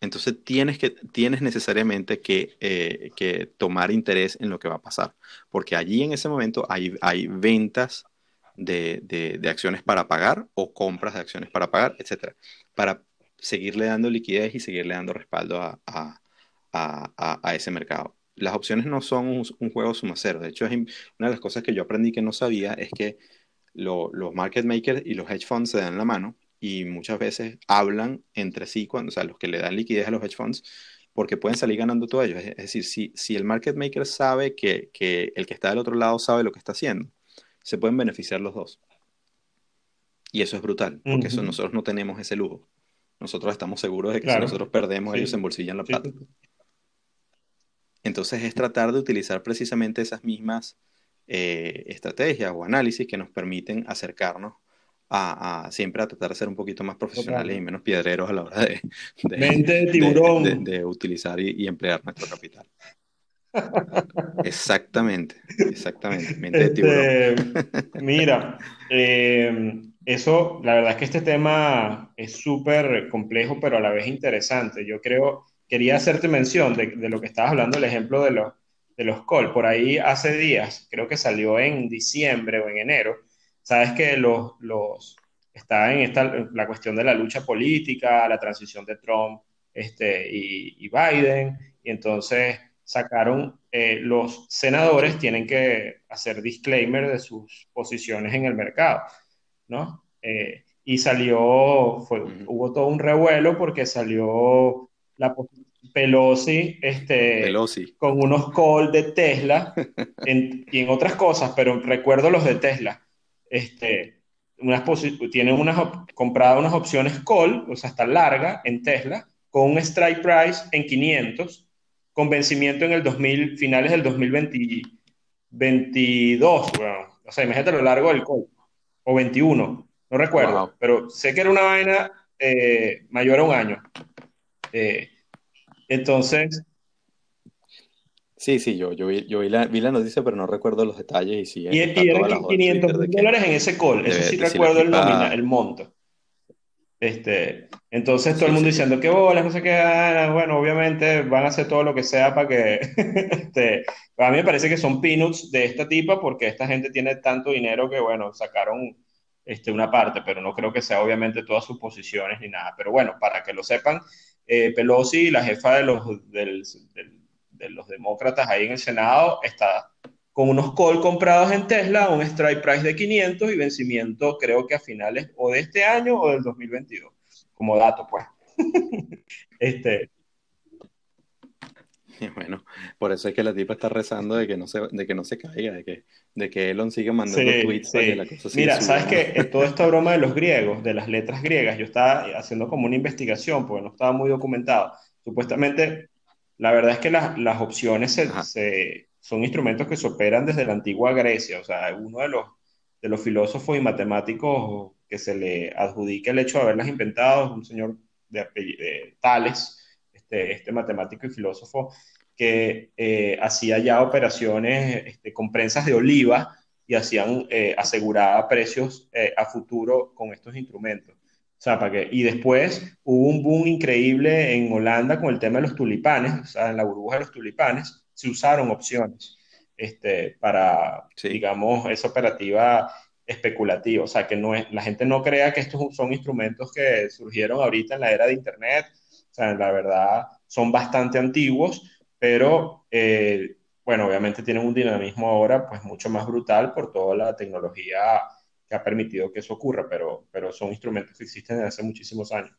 Entonces tienes, que, tienes necesariamente eh, que, tomar interés en lo que va a pasar, porque allí en ese momento hay, hay ventas de, acciones para pagar o compras de acciones para pagar, etcétera, para seguirle dando liquidez y seguirle dando respaldo a, ese mercado. Las opciones no son un, juego suma cero. De hecho, una de las cosas que yo aprendí que no sabía es que los market makers y los hedge funds se dan la mano y muchas veces hablan entre sí, cuando, o sea, los que le dan liquidez a los hedge funds, porque pueden salir ganando todo ellos. Es, decir, si, si, el market maker sabe que, que, el que está del otro lado sabe lo que está haciendo, se pueden beneficiar los dos. Y eso es brutal, porque eso, nosotros no tenemos ese lujo. Nosotros estamos seguros de que si nosotros perdemos, ellos se embolsillan la plata. Entonces es tratar de utilizar precisamente esas mismas eh, estrategias o análisis que nos permiten acercarnos a, siempre a tratar de ser un poquito más profesionales y menos piedreros a la hora de, de, utilizar y, emplear nuestro capital. exactamente, exactamente. Mente de tiburón. Este, mira, eh, eso, la verdad es que este tema es súper complejo, pero a la vez interesante. Yo creo, quería hacerte mención de, de lo que estabas hablando, el ejemplo de los, de los call. Por ahí hace días, creo que salió en diciembre o en enero, sabes que los, los, está en esta, la cuestión de la lucha política, la transición de Trump este, y, Biden, y entonces sacaron, eh, los senadores tienen que hacer disclaimer de sus posiciones en el mercado, ¿no? Eh, y salió, fue, hubo todo un revuelo porque salió la Pelosi, este, Pelosi. con unos calls de Tesla y en otras cosas, pero recuerdo los de Tesla este, unas tienen unas comprado unas opciones call, o sea, hasta larga en Tesla, con un strike price en 500, con vencimiento en el 2000, finales del 2022, o sea, imagínate lo largo del call, o 21, no recuerdo, pero sé que era una vaina eh, mayor a un año. Eh, entonces, Sí, sí, yo, yo, vi, yo vi, la, vi la noticia, pero no recuerdo los detalles. Y, sí, y, y eran 500 mil dólares en ese call, eso sí recuerdo el nómina, el monto. Este, entonces todo el mundo diciendo que bolas, no sé qué, ah, bueno, obviamente van a hacer todo lo que sea para que, este, a mí me parece que son peanuts de esta tipa porque esta gente tiene tanto dinero que, bueno, sacaron este, una parte, pero no creo que sea obviamente todas sus posiciones ni nada. Pero bueno, para que lo sepan, eh, Pelosi, la jefa de los, del de los demócratas ahí en el Senado está con unos call comprados en Tesla, un strike price de 500 y vencimiento creo que a finales o de este año o del 2022, como dato pues. este, bueno, por eso es que la tipa está rezando de que no se, de que no se caiga, de que, de que Elon siga mandando tweets la cosa Mira, sabes que toda esta broma de los griegos, de las letras griegas, yo estaba haciendo como una investigación porque no estaba muy documentado. Supuestamente la verdad es que las, opciones son instrumentos que se operan desde la antigua Grecia. O sea, uno de los, de los filósofos y matemáticos que se le adjudica el hecho de haberlas inventado un señor de, Tales, este, este, matemático y filósofo, que eh, hacía ya operaciones este, con prensas de oliva y hacían eh, aseguraba precios eh, a futuro con estos instrumentos. O sea, para que, y después hubo un boom increíble en Holanda con el tema de los tulipanes, o sea, en la burbuja de los tulipanes se usaron opciones este, para, digamos, esa operativa especulativo, o sea, que no es, la gente no crea que estos son instrumentos que surgieron ahorita en la era de Internet, o sea, la verdad son bastante antiguos, pero eh, bueno, obviamente tienen un dinamismo ahora pues mucho más brutal por toda la tecnología que ha permitido que eso ocurra, pero, pero son instrumentos que existen desde hace muchísimos años.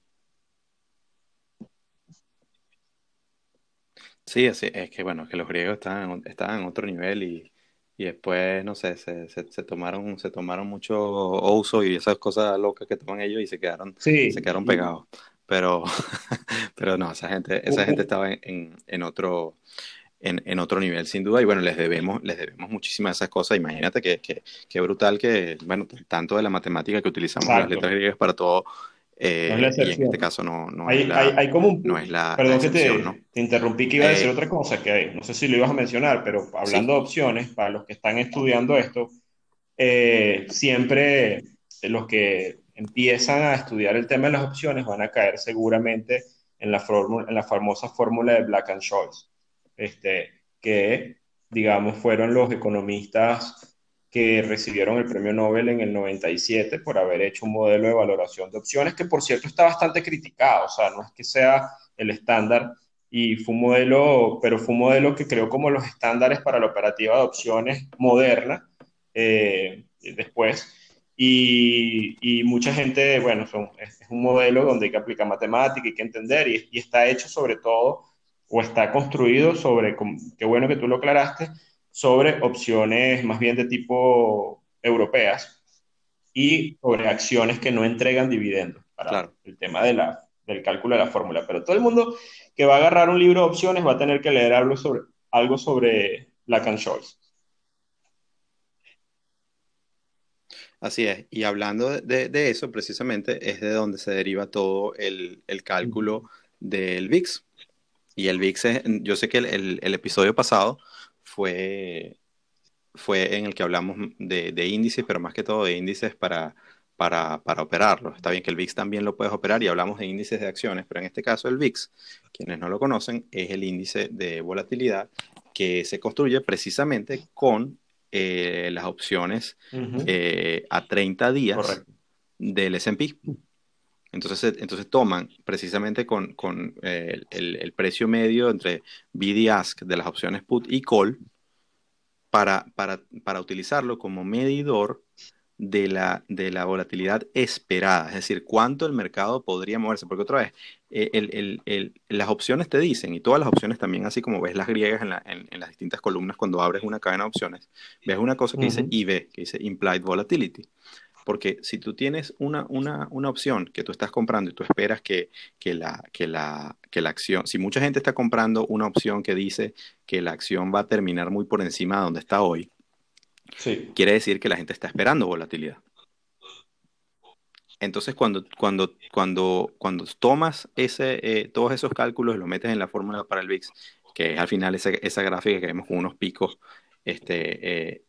Sí, es, es que bueno, que los griegos estaban, estaban en otro nivel y, y después, no sé, se, se, tomaron, se tomaron mucho uso y esas cosas locas que toman ellos y se quedaron, se quedaron pegados. Pero, pero no, esa gente, esa gente estaba en, en otro, en, en, otro nivel, sin duda. Y bueno, les debemos, les debemos muchísimas esas cosas. Imagínate que, que, que brutal que, bueno, tanto de la matemática que utilizamos las letras griegas para todo, eh, y en este caso no, no hay, es la, hay, como un, no es la Perdón que te, te, interrumpí que iba a decir eh, otra cosa, que no sé si lo ibas a mencionar, pero hablando de opciones, para los que están estudiando esto, eh, siempre los que empiezan a estudiar el tema de las opciones van a caer seguramente en la, fórmula, en la famosa fórmula de Black and Scholes, este, que digamos fueron los economistas que recibieron el premio Nobel en el 97 por haber hecho un modelo de valoración de opciones que, por cierto, está bastante criticado. O sea, no es que sea el estándar y fue un modelo, pero fue un modelo que creó como los estándares para la operativa de opciones moderna eh, después. Y, y, mucha gente, bueno, son, es, un modelo donde hay que aplicar matemática, hay que entender, y, y está hecho sobre todo, o está construido sobre, qué bueno que tú lo aclaraste, sobre opciones más bien de tipo europeas y sobre acciones que no entregan dividendos para el tema de la, del cálculo de la fórmula. Pero todo el mundo que va a agarrar un libro de opciones va a tener que leer algo sobre, algo sobre Black Scholes. Así es, y hablando de, de, eso, precisamente es de donde se deriva todo el, el cálculo del VIX. Y el VIX es, yo sé que el, el episodio pasado fue, fue en el que hablamos de, de índices, pero más que todo de índices para, para, para operarlo. Está bien que el VIX también lo puedes operar y hablamos de índices de acciones, pero en este caso el VIX, quienes no lo conocen, es el índice de volatilidad que se construye precisamente con eh, las opciones eh, a 30 días del S&P. Entonces, entonces toman precisamente con, con eh, el, el, precio medio entre bid y ask de las opciones put y call para, para, para utilizarlo como medidor de la, de la volatilidad esperada, es decir, cuánto el mercado podría moverse, porque otra vez, eh, el, el, las opciones te dicen, y todas las opciones también, así como ves las griegas en, la, en, en las distintas columnas cuando abres una cadena de opciones, ves una cosa que dice IB, que dice Implied Volatility. Porque si tú tienes una, una, una, opción que tú estás comprando y tú esperas que, que, la, que, la, que la acción, si mucha gente está comprando una opción que dice que la acción va a terminar muy por encima de donde está hoy, sí. quiere decir que la gente está esperando volatilidad. Entonces, cuando, cuando, cuando, cuando tomas ese, eh, todos esos cálculos y los metes en la fórmula para el VIX, que es al final esa, esa gráfica que vemos con unos picos, este, eh,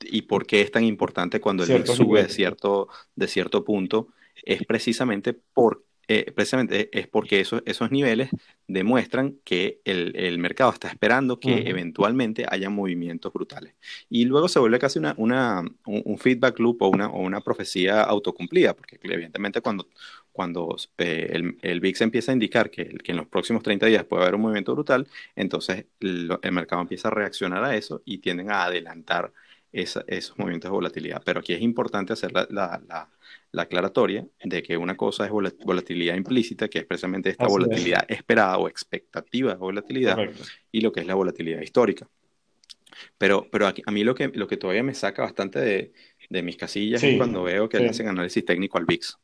y por qué es tan importante cuando el VIX sube de cierto, de cierto punto, es precisamente, por, eh, precisamente es porque esos, esos niveles demuestran que el, el mercado está esperando que eventualmente haya movimientos brutales. Y luego se vuelve casi una, una un, feedback loop o una, o una profecía autocumplida, porque evidentemente cuando, cuando eh, el, el, VIX empieza a indicar que, que, en los próximos 30 días puede haber un movimiento brutal, entonces el, el mercado empieza a reaccionar a eso y tienden a adelantar esos movimientos de volatilidad. Pero aquí es importante hacer la, la, la, aclaratoria de que una cosa es volatilidad implícita, que es precisamente esta volatilidad esperada o expectativa de volatilidad, y lo que es la volatilidad histórica. Pero, pero aquí, a mí lo que, lo que todavía me saca bastante de, de mis casillas es cuando veo que hacen análisis técnico al VIX.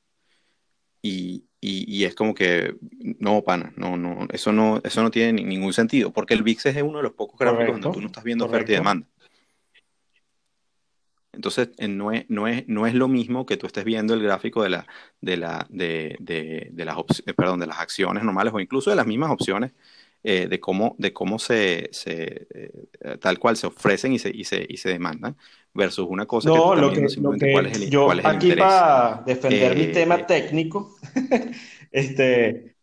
Y, y, y, es como que, no, pana, no, no, eso no, eso no tiene ningún sentido, porque el VIX es uno de los pocos gráficos donde tú no estás viendo oferta y demanda. Entonces, eh, no es, no, es, no es lo mismo que tú estés viendo el gráfico de, la, de, la, de, de, de las, eh, perdón, de las acciones normales o incluso de las mismas opciones, eh, de cómo, de cómo se, se eh, tal cual se ofrecen y se, y se, y se demandan, versus una cosa no, que lo que, lo que cuál es el, yo cuál es aquí para defender mi tema técnico, este,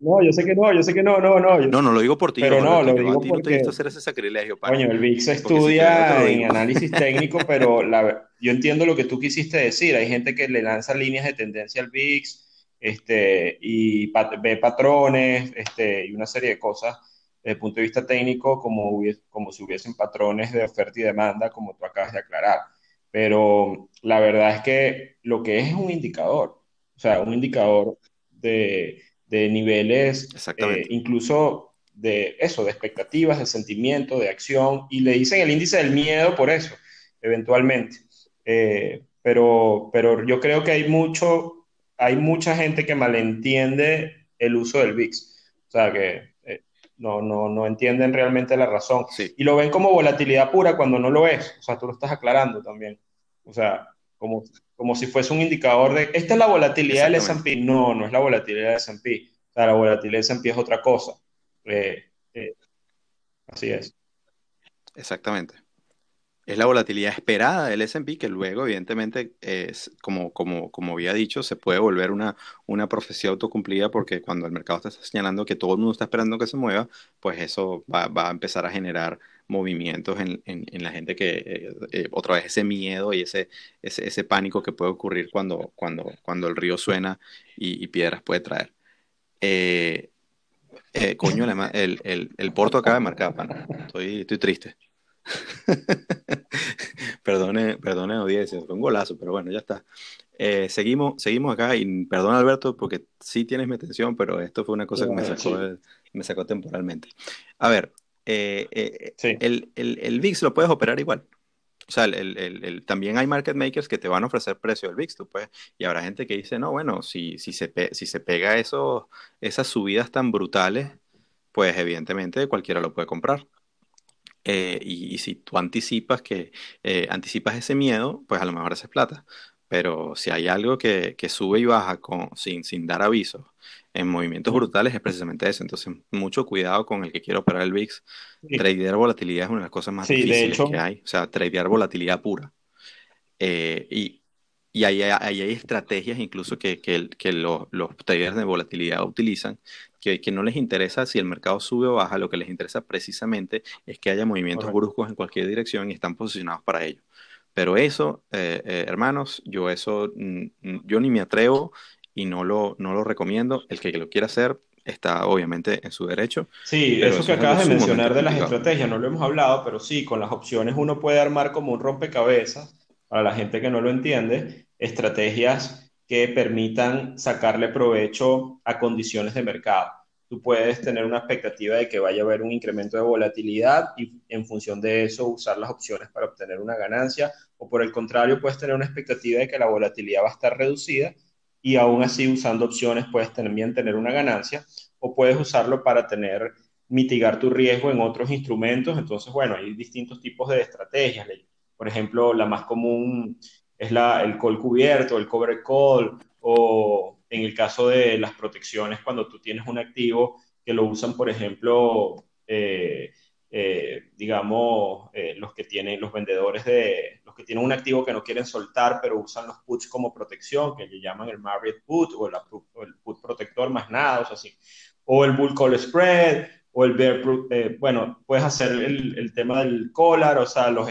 No, yo sé que no, yo sé que no, no, no. No, no lo digo por ti, pero no, lo digo a ti porque... no te he visto hacer ese sacrilegio, para. Coño, el VIX se estudia en análisis técnico, pero la, yo entiendo lo que tú quisiste decir. Hay gente que le lanza líneas de tendencia al VIX este, y ve patrones este, y una serie de cosas desde el punto de vista técnico como, como si hubiesen patrones de oferta y demanda, como tú acabas de aclarar. Pero la verdad es que lo que es es un indicador, o sea, un indicador de de niveles, eh, incluso de eso, de expectativas, de sentimiento, de acción, y le dicen el índice del miedo por eso, eventualmente. Eh, pero, pero yo creo que hay mucho, hay mucha gente que malentiende el uso del VIX. O sea, que eh, no, no, no entienden realmente la razón. Y lo ven como volatilidad pura cuando no lo es. O sea, tú lo estás aclarando también. O sea, como, como si fuese un indicador de, esta es la volatilidad del S&P. No, no es la volatilidad del S&P. O sea, la volatilidad del S&P es otra cosa. Eh, eh, así es. Exactamente. Es la volatilidad esperada del S&P que luego, evidentemente, es, como, como, como había dicho, se puede volver una, una profecía autocumplida porque cuando el mercado está señalando que todo el mundo está esperando que se mueva, pues eso va, va a empezar a generar movimientos en, en, la gente que, eh, eh, otra vez, ese miedo y ese, ese, ese, pánico que puede ocurrir cuando, cuando, cuando el río suena y, piedras puede traer. Eh, coño, el, el, el, Porto acaba de marcar, pana. Estoy, estoy triste. perdone, perdone audiencia, fue un golazo, pero bueno, ya está. seguimos, seguimos acá y perdón Alberto porque sí tienes mi atención, pero esto fue una cosa que me sacó, me sacó temporalmente. A ver, eh, eh, el, el, VIX lo puedes operar igual. O sea, el, también hay market makers que te van a ofrecer precio del VIX, tú puedes, y habrá gente que dice, no, bueno, si, si, se, si se pega eso, esas subidas tan brutales, pues evidentemente cualquiera lo puede comprar. Eh, y, si tú anticipas que anticipas ese miedo, pues a lo mejor haces plata. Pero si hay algo que, que sube y baja con, sin, sin dar aviso en movimientos brutales es precisamente eso. Entonces, mucho cuidado con el que quiere operar el VIX. Tradear volatilidad es una de las cosas más difíciles que hay. O sea, tradear volatilidad pura. Eh, y y ahí, hay estrategias incluso que, que, que los, los, traders de volatilidad utilizan, que, que, no les interesa si el mercado sube o baja, lo que les interesa precisamente es que haya movimientos bruscos en cualquier dirección y están posicionados para ello. Pero eso, eh, eh, hermanos, yo eso, mm, mm, yo ni me atrevo y no lo, no lo recomiendo. El que lo quiera hacer está obviamente en su derecho. Sí, eso que acabas de mencionar de las estrategias, no lo hemos hablado, pero sí, con las opciones uno puede armar como un rompecabezas, para la gente que no lo entiende, estrategias que permitan sacarle provecho a condiciones de mercado. Tú puedes tener una expectativa de que vaya a haber un incremento de volatilidad y en función de eso usar las opciones para obtener una ganancia, o por el contrario, puedes tener una expectativa de que la volatilidad va a estar reducida y aún así usando opciones puedes también tener una ganancia o puedes usarlo para tener mitigar tu riesgo en otros instrumentos. Entonces, bueno, hay distintos tipos de estrategias. Por ejemplo, la más común es la, el call cubierto, el cover call, o en el caso de las protecciones, cuando tú tienes un activo que lo usan, por ejemplo, eh, eh, digamos, eh, los que tienen, los vendedores de, los que tienen un activo que no quieren soltar, pero usan los puts como protección, que le llaman el Marriott put o, el put protector más nada, o sea, así. O el bull call spread, o el bear, eh, bueno, puedes hacer el, el, tema del collar, o sea, los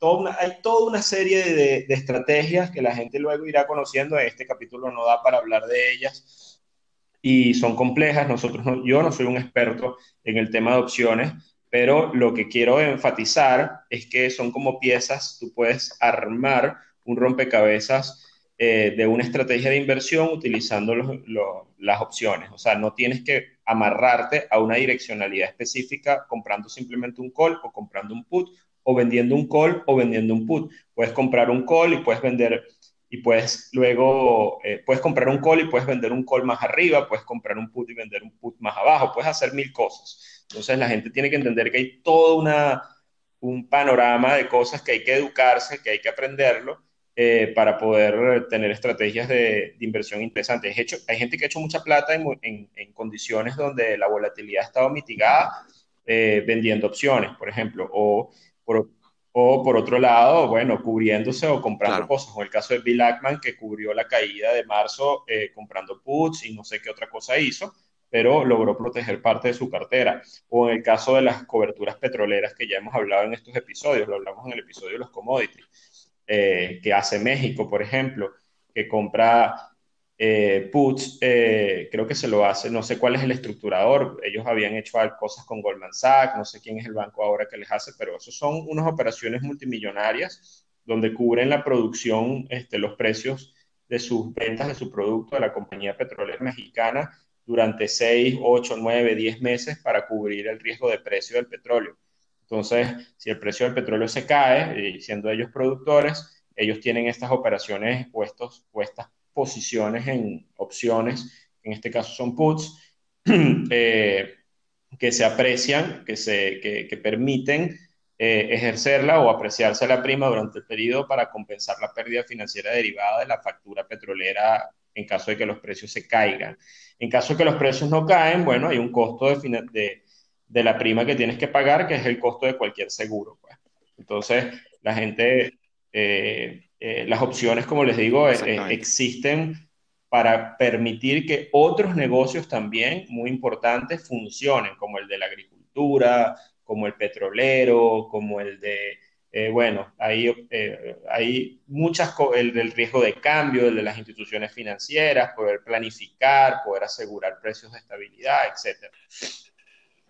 stranded, hay toda una serie de, de, estrategias que la gente luego irá conociendo. Este capítulo no da para hablar de ellas y son complejas. Nosotros yo no soy un experto en el tema de opciones, pero lo que quiero enfatizar es que son como piezas, tú puedes armar un rompecabezas eh, de una estrategia de inversión utilizando las opciones. O sea, no tienes que amarrarte a una direccionalidad específica comprando simplemente un call o comprando un put o vendiendo un call o vendiendo un put. Puedes comprar un call y puedes vender y puedes luego, eh, puedes comprar un call y puedes vender un call más arriba, puedes comprar un put y vender un put más abajo, puedes hacer mil cosas. Entonces la gente tiene que entender que hay todo una, un panorama de cosas que hay que educarse, que hay que aprenderlo eh, para poder tener estrategias de, inversión interesantes. Hecho, hay gente que ha hecho mucha plata en, en, condiciones donde la volatilidad ha estado mitigada eh, vendiendo opciones, por ejemplo, o por, o por otro lado, bueno, cubriéndose o comprando cosas, como el caso de Bill Ackman, que cubrió la caída de marzo eh, comprando puts y no sé qué otra cosa hizo, pero logró proteger parte de su cartera. O en el caso de las coberturas petroleras que ya hemos hablado en estos episodios, lo hablamos en el episodio de los commodities, eh, que hace México, por ejemplo, que compra eh, puts, eh, creo que se lo hace, no sé cuál es el estructurador, ellos habían hecho cosas con Goldman Sachs, no sé quién es el banco ahora que les hace, pero eso son unas operaciones multimillonarias donde cubren la producción, este, los precios de sus ventas de su producto de la compañía petrolera mexicana durante 6, 8, 9, 10 meses para cubrir el riesgo de precio del petróleo. Entonces, si el precio del petróleo se cae, siendo ellos productores, ellos tienen estas operaciones puestos, puestas posiciones en opciones, en este caso son puts, eh, que se aprecian, que, se, que, permiten eh, ejercerla o apreciarse la prima durante el periodo para compensar la pérdida financiera derivada de la factura petrolera en caso de que los precios se caigan. En caso de que los precios no caen, bueno, hay un costo de, de, de la prima que tienes que pagar, que es el costo de cualquier seguro. Pues. Entonces, la gente eh, eh, las opciones, como les digo, eh, existen para permitir que otros negocios también muy importantes funcionen, como el de la agricultura, como el petrolero, como el de, bueno, hay, hay muchas, el del riesgo de cambio, el de las instituciones financieras, poder planificar, poder asegurar precios de estabilidad, etc.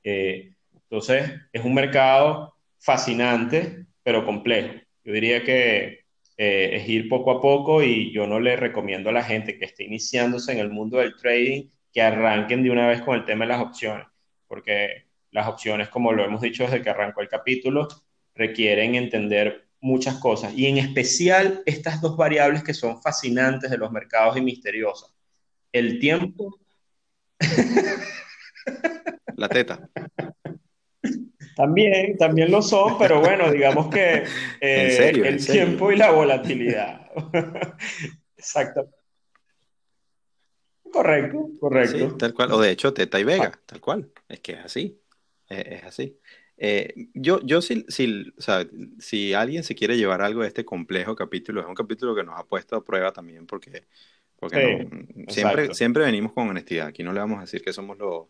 entonces, es un mercado fascinante, pero complejo. Yo diría que eh, es ir poco a poco y yo no le recomiendo a la gente que esté iniciándose en el mundo del trading que arranquen de una vez con el tema de las opciones, porque las opciones, como lo hemos dicho desde que arrancó el capítulo, requieren entender muchas cosas y en especial estas dos variables que son fascinantes de los mercados y misteriosas. El tiempo. La teta. También, también lo son, pero bueno, digamos que eh, el tiempo y la volatilidad. Exacto. Correcto, correcto. tal cual. O de hecho, Teta y Vega, ah. tal cual. Es que es así. Es, así. Eh, yo, yo si, si, o sea, si alguien se quiere llevar algo de este complejo capítulo, es un capítulo que nos ha puesto a prueba también porque, porque siempre, siempre venimos con honestidad. Aquí no le vamos a decir que somos los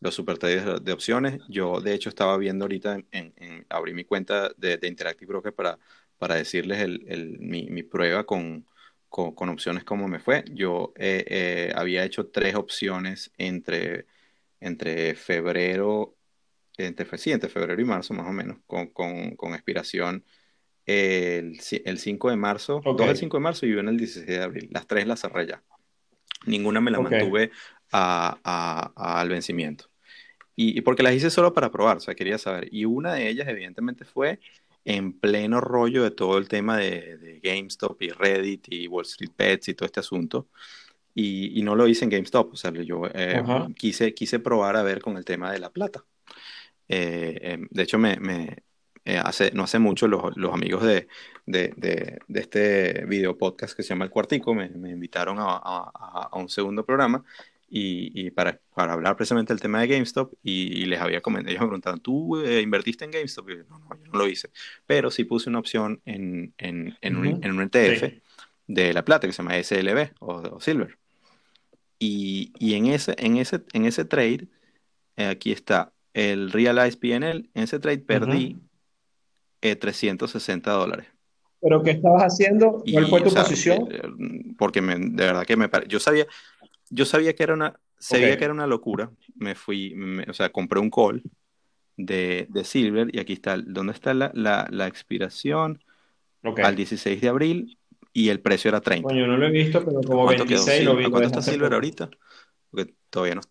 los super de opciones. Yo, de hecho, estaba viendo ahorita, en, en, abrí mi cuenta de, de, Interactive Broker para, para decirles el, el, mi, mi, prueba con, con, opciones cómo me fue. Yo eh, eh, había hecho tres opciones entre, entre febrero, entre, sí, entre febrero y marzo más o menos, con, con, con expiración el, el 5 de marzo, dos el 5 de marzo y una el 16 de abril. Las tres las cerré ya. Ninguna me la mantuve al vencimiento. Y, porque las hice solo para probar, o sea, quería saber. Y una de ellas, evidentemente, fue en pleno rollo de todo el tema de, GameStop y Reddit y Wall Street Bets y todo este asunto. Y, no lo hice en GameStop, o sea, yo eh, quise, quise probar a ver con el tema de la plata. Eh, em, de hecho, me, me eh, hace, no hace mucho los, los amigos de, de, de, de, este video podcast que se llama El Cuartico me, me invitaron a, a, a, un segundo programa y, para, para, hablar precisamente del tema de GameStop y, les había comentado, ellos me preguntaban, ¿tú eh, invertiste en GameStop? Y yo, no, no, yo no lo hice, pero sí puse una opción en, en, en, un, en un, ETF de La Plata que se llama SLB o, Silver. Y, y, en, ese, en, ese, en ese trade, eh, aquí está el Realized PNL, en ese trade perdí 360 eh, dólares. ¿Pero qué estabas haciendo? ¿Cuál fue tu posición? porque me, de verdad que me yo sabía, yo sabía que era una, sabía que era una locura. Me fui, o sea, compré un call de, de, Silver y aquí está, ¿dónde está la, la, la expiración? Al 16 de abril y el precio era 30. Bueno, yo no lo he visto, pero como 26 lo vi. ¿Cuánto está Silver ahorita? Porque todavía no.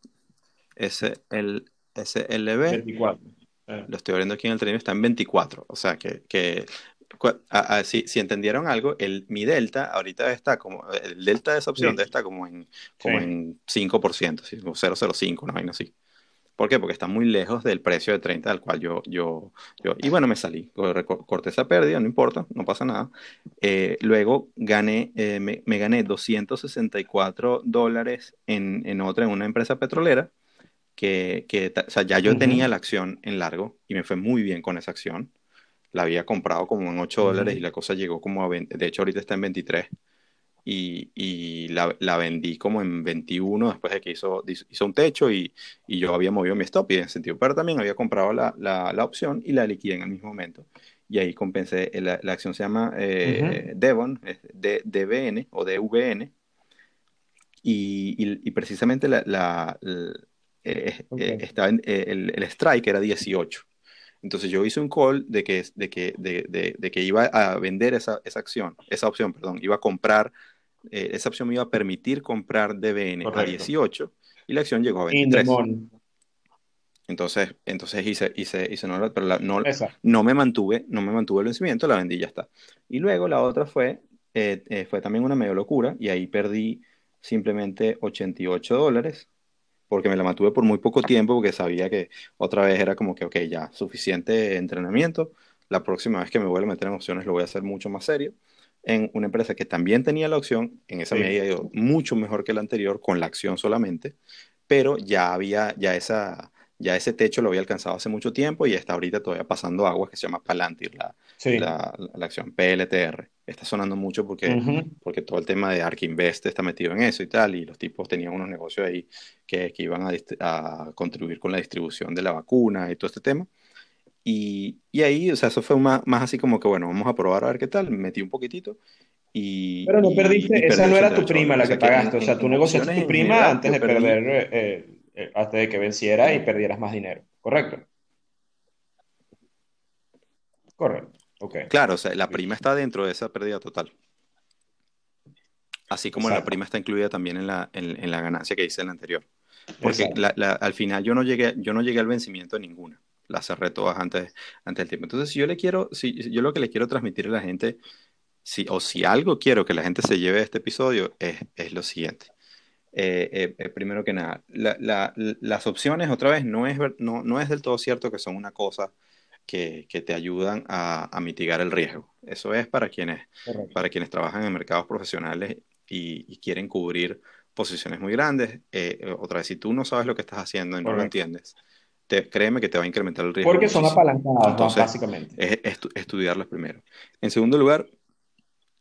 Ese, el, ese LB. 24. Eh. Lo estoy abriendo aquí en el tren, está en 24. O sea que, que si, si, entendieron algo, el, mi delta ahorita está como, el delta de esa opción está como en, como en 5%, 0,05, una vaina así. ¿Por qué? Porque está muy lejos del precio de 30 al cual yo, yo, yo y bueno, me salí, corté esa pérdida, no importa, no pasa nada. Eh, luego gané, eh, me, me, gané 264 dólares en, en, otra, en una empresa petrolera, que, que o sea, ya yo tenía la acción en largo y me fue muy bien con esa acción la había comprado como en 8 dólares y la cosa llegó como a 20, de hecho ahorita está en 23. y, la, vendí como en 21 después de que hizo, hizo un techo y, yo había movido mi stop y en sentido, pero también había comprado la, opción y la liquidé en el mismo momento. Y ahí compensé, la, acción se llama eh, Devon, de, DBN o DVN, y, precisamente la, eh, eh, estaba el, el strike era 18. Entonces yo hice un call de que, de que, de, de, que iba a vender esa, esa, acción, esa opción, perdón, iba a comprar, eh, esa opción me iba a permitir comprar DBN a 18 y la acción llegó a 23. Entonces, entonces hice, hice, hice no, pero no, no, me mantuve, no me mantuve el vencimiento, la vendí y ya está. Y luego la otra fue, eh, eh, fue también una medio locura y ahí perdí simplemente 88 dólares porque me la mantuve por muy poco tiempo, porque sabía que otra vez era como que, ok, ya, suficiente entrenamiento, la próxima vez que me vuelva a meter en opciones lo voy a hacer mucho más serio, en una empresa que también tenía la opción, en esa medida mucho mejor que la anterior, con la acción solamente, pero ya había, ya esa, ya ese techo lo había alcanzado hace mucho tiempo y está ahorita todavía pasando agua que se llama Palantir, la, la, la, acción PLTR. Está sonando mucho porque, porque todo el tema de Ark Invest está metido en eso y tal, y los tipos tenían unos negocios ahí que, que iban a, a, contribuir con la distribución de la vacuna y todo este tema. Y, y ahí, o sea, eso fue más, más, así como que, bueno, vamos a probar a ver qué tal, metí un poquitito. Y, Pero no perdiste, esa no era tu prima la que pagaste, o sea, tú negociaste tu prima antes de perder eh, hasta de que venciera y perdieras más dinero, ¿correcto? Correcto, ok. Claro, o sea, la prima está dentro de esa pérdida total. Así como la prima está incluida también en la, en, la ganancia que hice en la anterior. Porque al final yo no, llegué, yo no llegué al vencimiento de ninguna. Las cerré todas antes, antes del tiempo. Entonces, si yo le quiero, si, yo lo que le quiero transmitir a la gente, si, o si algo quiero que la gente se lleve de este episodio, es, es lo siguiente. Eh, eh, eh, primero que nada, las opciones, otra vez, no es, no, no es del todo cierto que son una cosa que, que te ayudan a, a, mitigar el riesgo. Eso es para quienes, para quienes trabajan en mercados profesionales y, quieren cubrir posiciones muy grandes. otra vez, si tú no sabes lo que estás haciendo y no lo entiendes, te, créeme que te va a incrementar el riesgo. Porque son apalancadas, básicamente. Es, estudiarlas primero. En segundo lugar,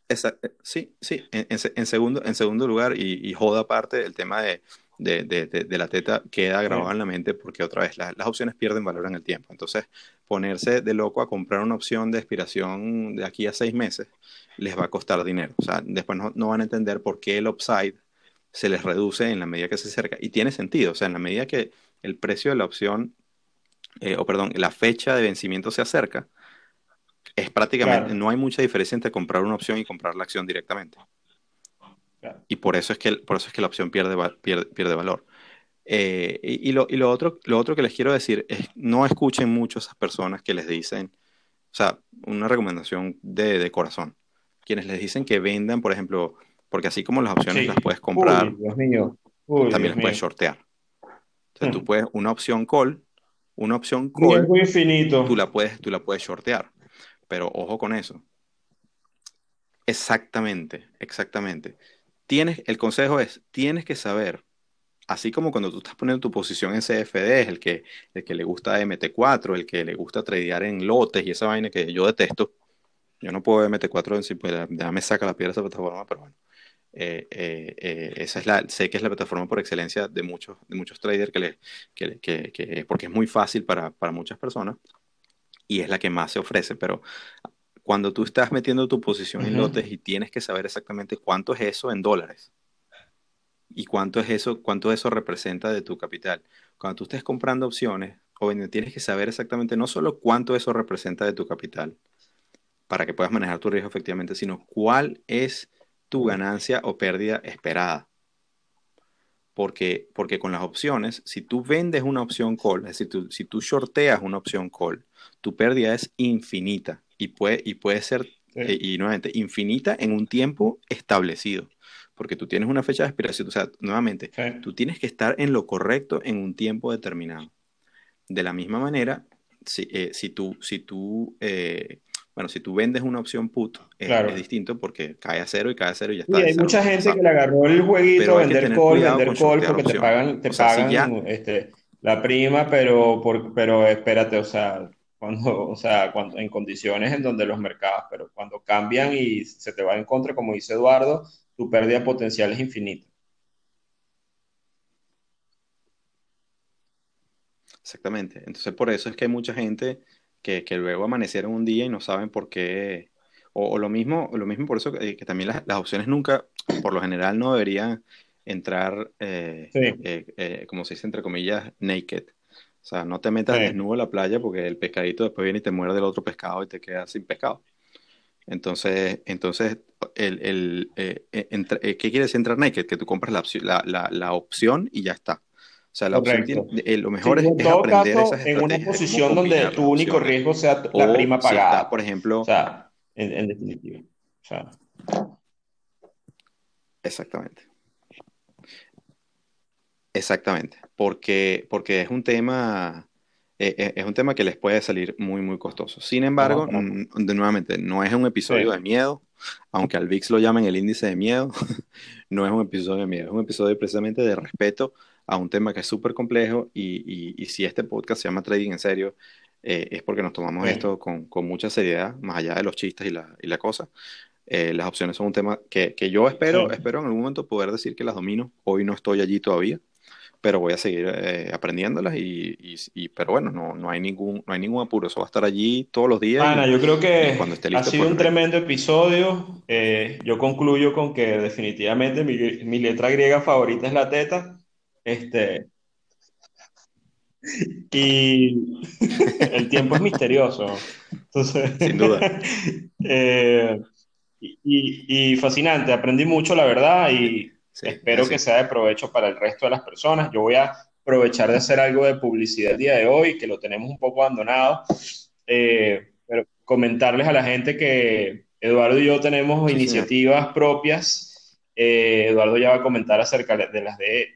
eh, sí, sí, en, en, segundo, en segundo lugar, y, y joda aparte, el tema de, de, de, de, la teta queda grabado en la mente porque otra vez las opciones pierden valor en el tiempo. Entonces, ponerse de loco a comprar una opción de expiración de aquí a seis meses les va a costar dinero. O sea, después no, no van a entender por qué el upside se les reduce en la medida que se acerca. Y tiene sentido, o sea, en la medida que el precio de la opción, eh, o perdón, la fecha de vencimiento se acerca, es prácticamente, no hay mucha diferencia entre comprar una opción y comprar la acción directamente. Y por eso es que, por eso es que la opción pierde, pierde, valor. Eh, y, lo, y lo, otro, lo otro que les quiero decir es no escuchen mucho a esas personas que les dicen, o sea, una recomendación de, de corazón, quienes les dicen que vendan, por ejemplo, porque así como las opciones las puedes comprar, también las puedes shortear. O sea, tú hmm. puedes, una opción call, una opción call, infinito. Tú la puedes, tú la puedes shortear. Pero ojo con eso. Exactamente, exactamente. Tienes, el consejo es, tienes que saber, así como cuando tú estás poniendo tu posición en CFD, el que, el que le gusta MT4, el que le gusta tradear en lotes y esa vaina que yo detesto. Yo no puedo MT4 en sí, pues ya me saca la piedra esa plataforma, pero bueno. Eh, eh, eh, esa es la, sé que es la plataforma por excelencia de muchos, de muchos traders que, que, que, porque es muy fácil para, para muchas personas y es la que más se ofrece, pero cuando tú estás metiendo tu posición en lotes y tienes que saber exactamente cuánto es eso en dólares y cuánto es eso, cuánto eso representa de tu capital. Cuando tú estés comprando opciones, o tienes que saber exactamente no solo cuánto eso representa de tu capital para que puedas manejar tu riesgo efectivamente, sino cuál es tu ganancia o pérdida esperada. Porque, porque con las opciones, si tú vendes una opción call, es decir, tú, si tú shorteas una opción call, tu pérdida es infinita y puede, y puede ser, eh, y nuevamente, infinita en un tiempo establecido. Porque tú tienes una fecha de expiración, o sea, nuevamente, tú tienes que estar en lo correcto en un tiempo determinado. De la misma manera, si, eh, si tú, si tú eh, bueno, si tú vendes una opción put, es, distinto porque cae a cero y cae a cero y ya está. Y hay mucha gente que le agarró el jueguito, vender call, vender call, porque te pagan, te pagan este, la prima, pero, por, pero espérate, o sea, cuando, o sea, en condiciones en donde los mercados, pero cuando cambian y se te va en contra, como dice Eduardo, tu pérdida potencial es infinita. Exactamente. Entonces, por eso es que hay mucha gente que, luego amanecieron un día y no saben por qué. O, lo mismo, lo mismo por eso que, también las, opciones nunca, por lo general, no deberían entrar, eh, eh, eh, como se dice entre comillas, naked. O sea, no te metas desnudo en la playa porque el pescadito después viene y te muerde el otro pescado y te quedas sin pescado. Entonces, entonces el, el ¿qué quiere decir entrar naked? Que tú compras la, la, la opción y ya está. O sea, la opción eh, lo mejor es, aprender caso, esas En una posición donde tu único riesgo sea la prima pagada. por ejemplo. O sea, en, definitiva. Exactamente. Exactamente. Porque, porque es un tema. Eh, eh, es un tema que les puede salir muy, muy costoso. Sin embargo, de, nuevamente, no es un episodio de miedo, aunque al VIX lo llamen el índice de miedo, no es un episodio de miedo, es un episodio precisamente de respeto a un tema que es súper complejo y, y, si este podcast se llama Trading en serio, eh, es porque nos tomamos esto con, con, mucha seriedad, más allá de los chistes y la, y la cosa. Eh, las opciones son un tema que, que yo espero, espero en algún momento poder decir que las domino. Hoy no estoy allí todavía, pero voy a seguir eh, aprendiéndolas y, y, pero bueno, no, no, hay ningún, no hay ningún apuro, eso va a estar allí todos los días. Ana, yo creo que cuando esté listo, ha sido pues, un tremendo episodio. yo concluyo con que definitivamente mi, mi letra griega favorita es la teta. Este, y el tiempo es misterioso. Entonces, Sin duda. Eh, y, fascinante, aprendí mucho, la verdad, y espero que sea de provecho para el resto de las personas. Yo voy a aprovechar de hacer algo de publicidad el día de hoy, que lo tenemos un poco abandonado, eh, pero comentarles a la gente que Eduardo y yo tenemos iniciativas propias. Eh, Eduardo ya va a comentar acerca de las de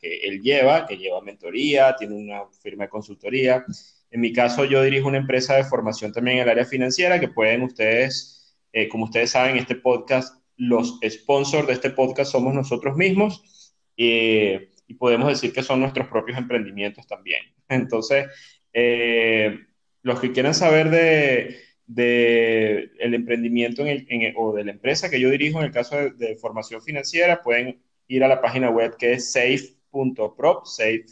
que él lleva, que lleva mentoría, tiene una firma de consultoría. En mi caso, yo dirijo una empresa de formación también en el área financiera que pueden ustedes, eh, como ustedes saben, este podcast, los sponsors de este podcast somos nosotros mismos eh, y podemos decir que son nuestros propios emprendimientos también. Entonces, eh, los que quieran saber de, de el emprendimiento en o de la empresa que yo dirijo en el caso de, de formación financiera, pueden ir a la página web que es safe.pro, safe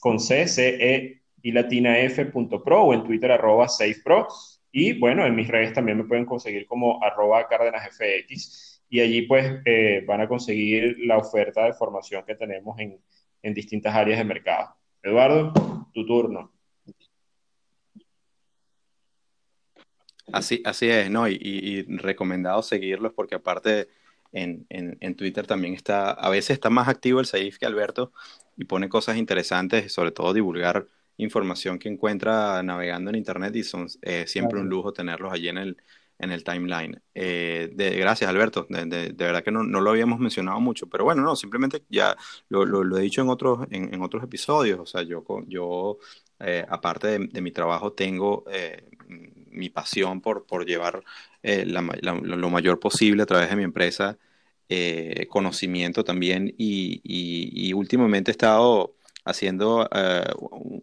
con C, C, E y latina F.pro o en Twitter arroba safepro. Y bueno, en mis redes también me pueden conseguir como arroba FX y allí pues eh, van a conseguir la oferta de formación que tenemos en, en distintas áreas de mercado. Eduardo, tu turno. Así, así es, ¿no? Y, y, recomendado seguirlos porque aparte en, en, Twitter también está, a veces está más activo el Saif que Alberto y pone cosas interesantes, sobre todo divulgar información que encuentra navegando en Internet y son eh, siempre un lujo tenerlos allí en el, en el timeline. Eh, de, gracias, Alberto. De, de, verdad que no, no, lo habíamos mencionado mucho, pero bueno, no, simplemente ya lo, lo, he dicho en otros, en, en, otros episodios. O sea, yo, yo eh, aparte de, mi trabajo, tengo mi pasión por, por llevar eh, lo mayor posible a través de mi empresa, eh, conocimiento también y, últimamente he estado haciendo eh,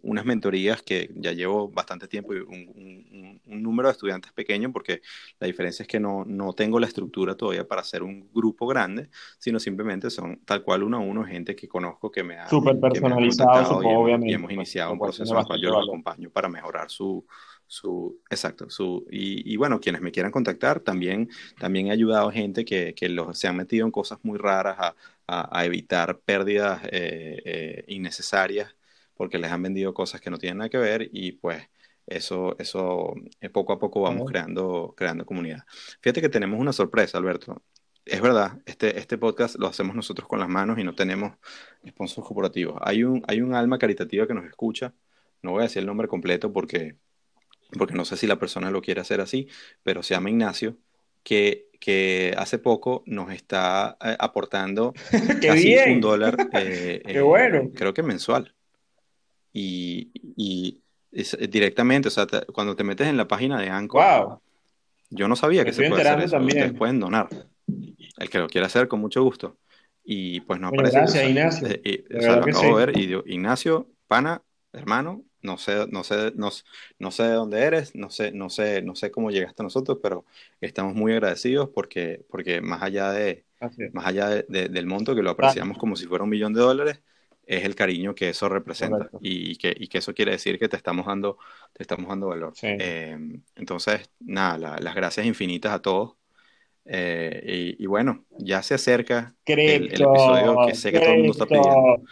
unas mentorías que ya llevo bastante tiempo y un, número de estudiantes pequeño porque la diferencia es que no, no, tengo la estructura todavía para hacer un grupo grande, sino simplemente son tal cual uno a uno gente que conozco que me ha... Súper personalizado, y, hemos, iniciado un proceso en el cual yo los acompaño para mejorar su, su, exacto, su, y, bueno, quienes me quieran contactar, también, también he ayudado a gente que, que los, se han metido en cosas muy raras a, a, evitar pérdidas eh, eh, innecesarias porque les han vendido cosas que no tienen nada que ver y pues eso, eso eh, poco a poco vamos creando, creando comunidad. Fíjate que tenemos una sorpresa, Alberto. Es verdad, este, este podcast lo hacemos nosotros con las manos y no tenemos sponsors corporativos. Hay un, hay un alma caritativa que nos escucha, no voy a decir el nombre completo porque porque no sé si la persona lo quiere hacer así, pero se llama Ignacio, que, que hace poco nos está eh, aportando casi un dólar, eh, Qué bueno. creo que mensual. Y, y directamente, o sea, cuando te metes en la página de Anchor, yo no sabía que se puede hacer eso. También. Ustedes pueden donar. El que lo quiera hacer, con mucho gusto. Y pues no aparece. Gracias, Ignacio. Eh, o sea, lo acabo de ver y Ignacio, pana, hermano, no sé, no sé, no, no sé de dónde eres, no sé, no sé, no sé cómo llegaste a nosotros, pero estamos muy agradecidos porque, porque más allá de, más allá del monto que lo apreciamos como si fuera un millón de dólares, es el cariño que eso representa y que, y que, eso quiere decir que te estamos dando, te estamos dando valor. Eh, entonces, nada, las gracias infinitas a todos. Eh, y, bueno, ya se acerca el, episodio que sé que todo el mundo está pidiendo.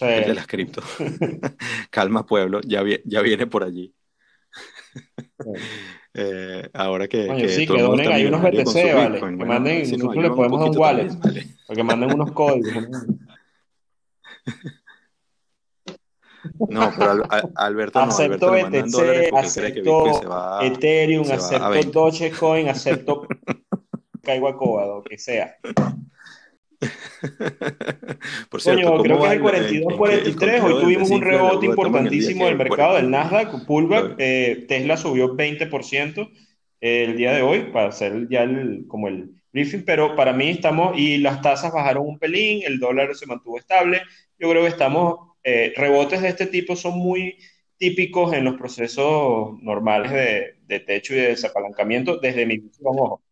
El de las cripto. Calma, pueblo, ya, ya viene por allí. eh, ahora que, Oye, que sí, que donen ahí unos BTC, vale. que manden, si nosotros le podemos dar un wallet. Que manden unos códigos. No, pero Alberto no, acepto Alberto BTC, acepto Ethereum, acepto Dogecoin, acepto Caigo a Cóbado, que sea. Por cierto, Coño, creo que es el 42-43. Hoy tuvimos un rebote importantísimo del mercado del Nasdaq, pullback. Eh, Tesla subió 20% eh, el día de hoy para hacer ya el, como el briefing, pero para mí estamos, y las tasas bajaron un pelín, el dólar se mantuvo estable. Yo creo que estamos, eh, rebotes de este tipo son muy típicos en los procesos normales de, de techo y de desapalancamiento desde mi visión, ojo.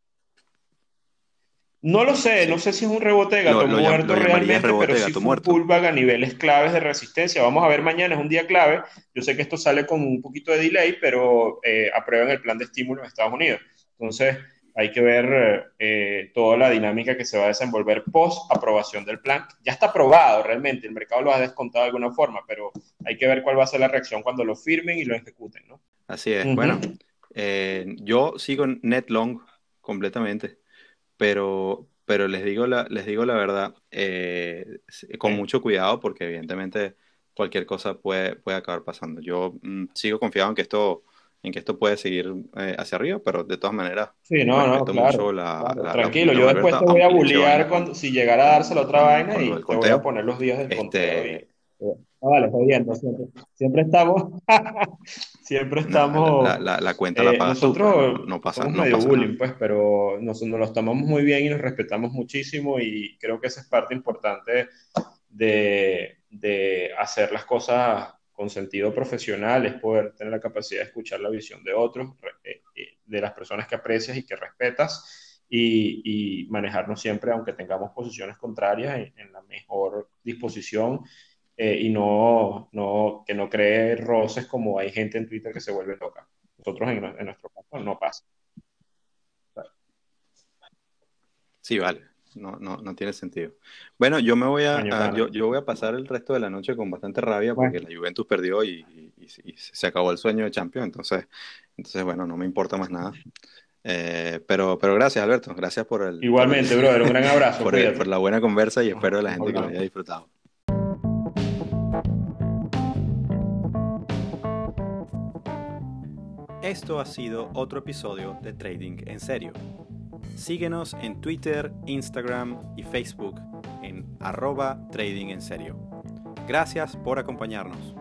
No lo sé, no sé si es un rebote de gato muerto realmente, pero sí fue un pullback a niveles claves de resistencia. Vamos a ver mañana, es un día clave. Yo sé que esto sale con un poquito de delay, pero eh, aprueban el plan de estímulo en Estados Unidos. Entonces, hay que ver eh, toda la dinámica que se va a desenvolver post aprobación del plan. Ya está aprobado realmente, el mercado lo ha descontado de alguna forma, pero hay que ver cuál va a ser la reacción cuando lo firmen y lo ejecuten, ¿no? Así es. Bueno, eh, yo sigo net long completamente pero, pero les digo la, les digo la verdad, eh, con mucho cuidado porque evidentemente cualquier cosa puede, puede acabar pasando. Yo mm, sigo confiado en que esto en que esto puede seguir eh, hacia arriba, pero de todas maneras, sí, no, no, claro, la, tranquilo, yo después te voy a bullear cuando, si llegara a darse la otra vaina y te voy a poner los días del este, vale, jodiendo, siempre, siempre estamos, siempre estamos... La, la, cuenta la eh, pagas nosotros no, pasa, somos medio bullying, pues, pero nos, nos, lo tomamos muy bien y nos respetamos muchísimo y creo que esa es parte importante de, de hacer las cosas con sentido profesional, es poder tener la capacidad de escuchar la visión de otros, eh, eh, de las personas que aprecias y que respetas, y, y manejarnos siempre, aunque tengamos posiciones contrarias, en, en la mejor disposición eh, y no, no, que no cree roces como hay gente en Twitter que se vuelve loca. Nosotros en, en nuestro caso no pasa. Sí, vale. No, no, no tiene sentido. Bueno, yo me voy a, yo, yo, voy a pasar el resto de la noche con bastante rabia porque la Juventus perdió y, y, se acabó el sueño de Champions. Entonces, entonces bueno, no me importa más nada. Eh, pero, pero gracias, Alberto. Gracias por el. Igualmente, brother. Un gran abrazo. por, por, la buena conversa y espero a la gente que lo haya disfrutado. Esto ha sido otro episodio de Trading en Serio. Síguenos en Twitter, Instagram y Facebook en arroba Trading en Serio. Gracias por acompañarnos.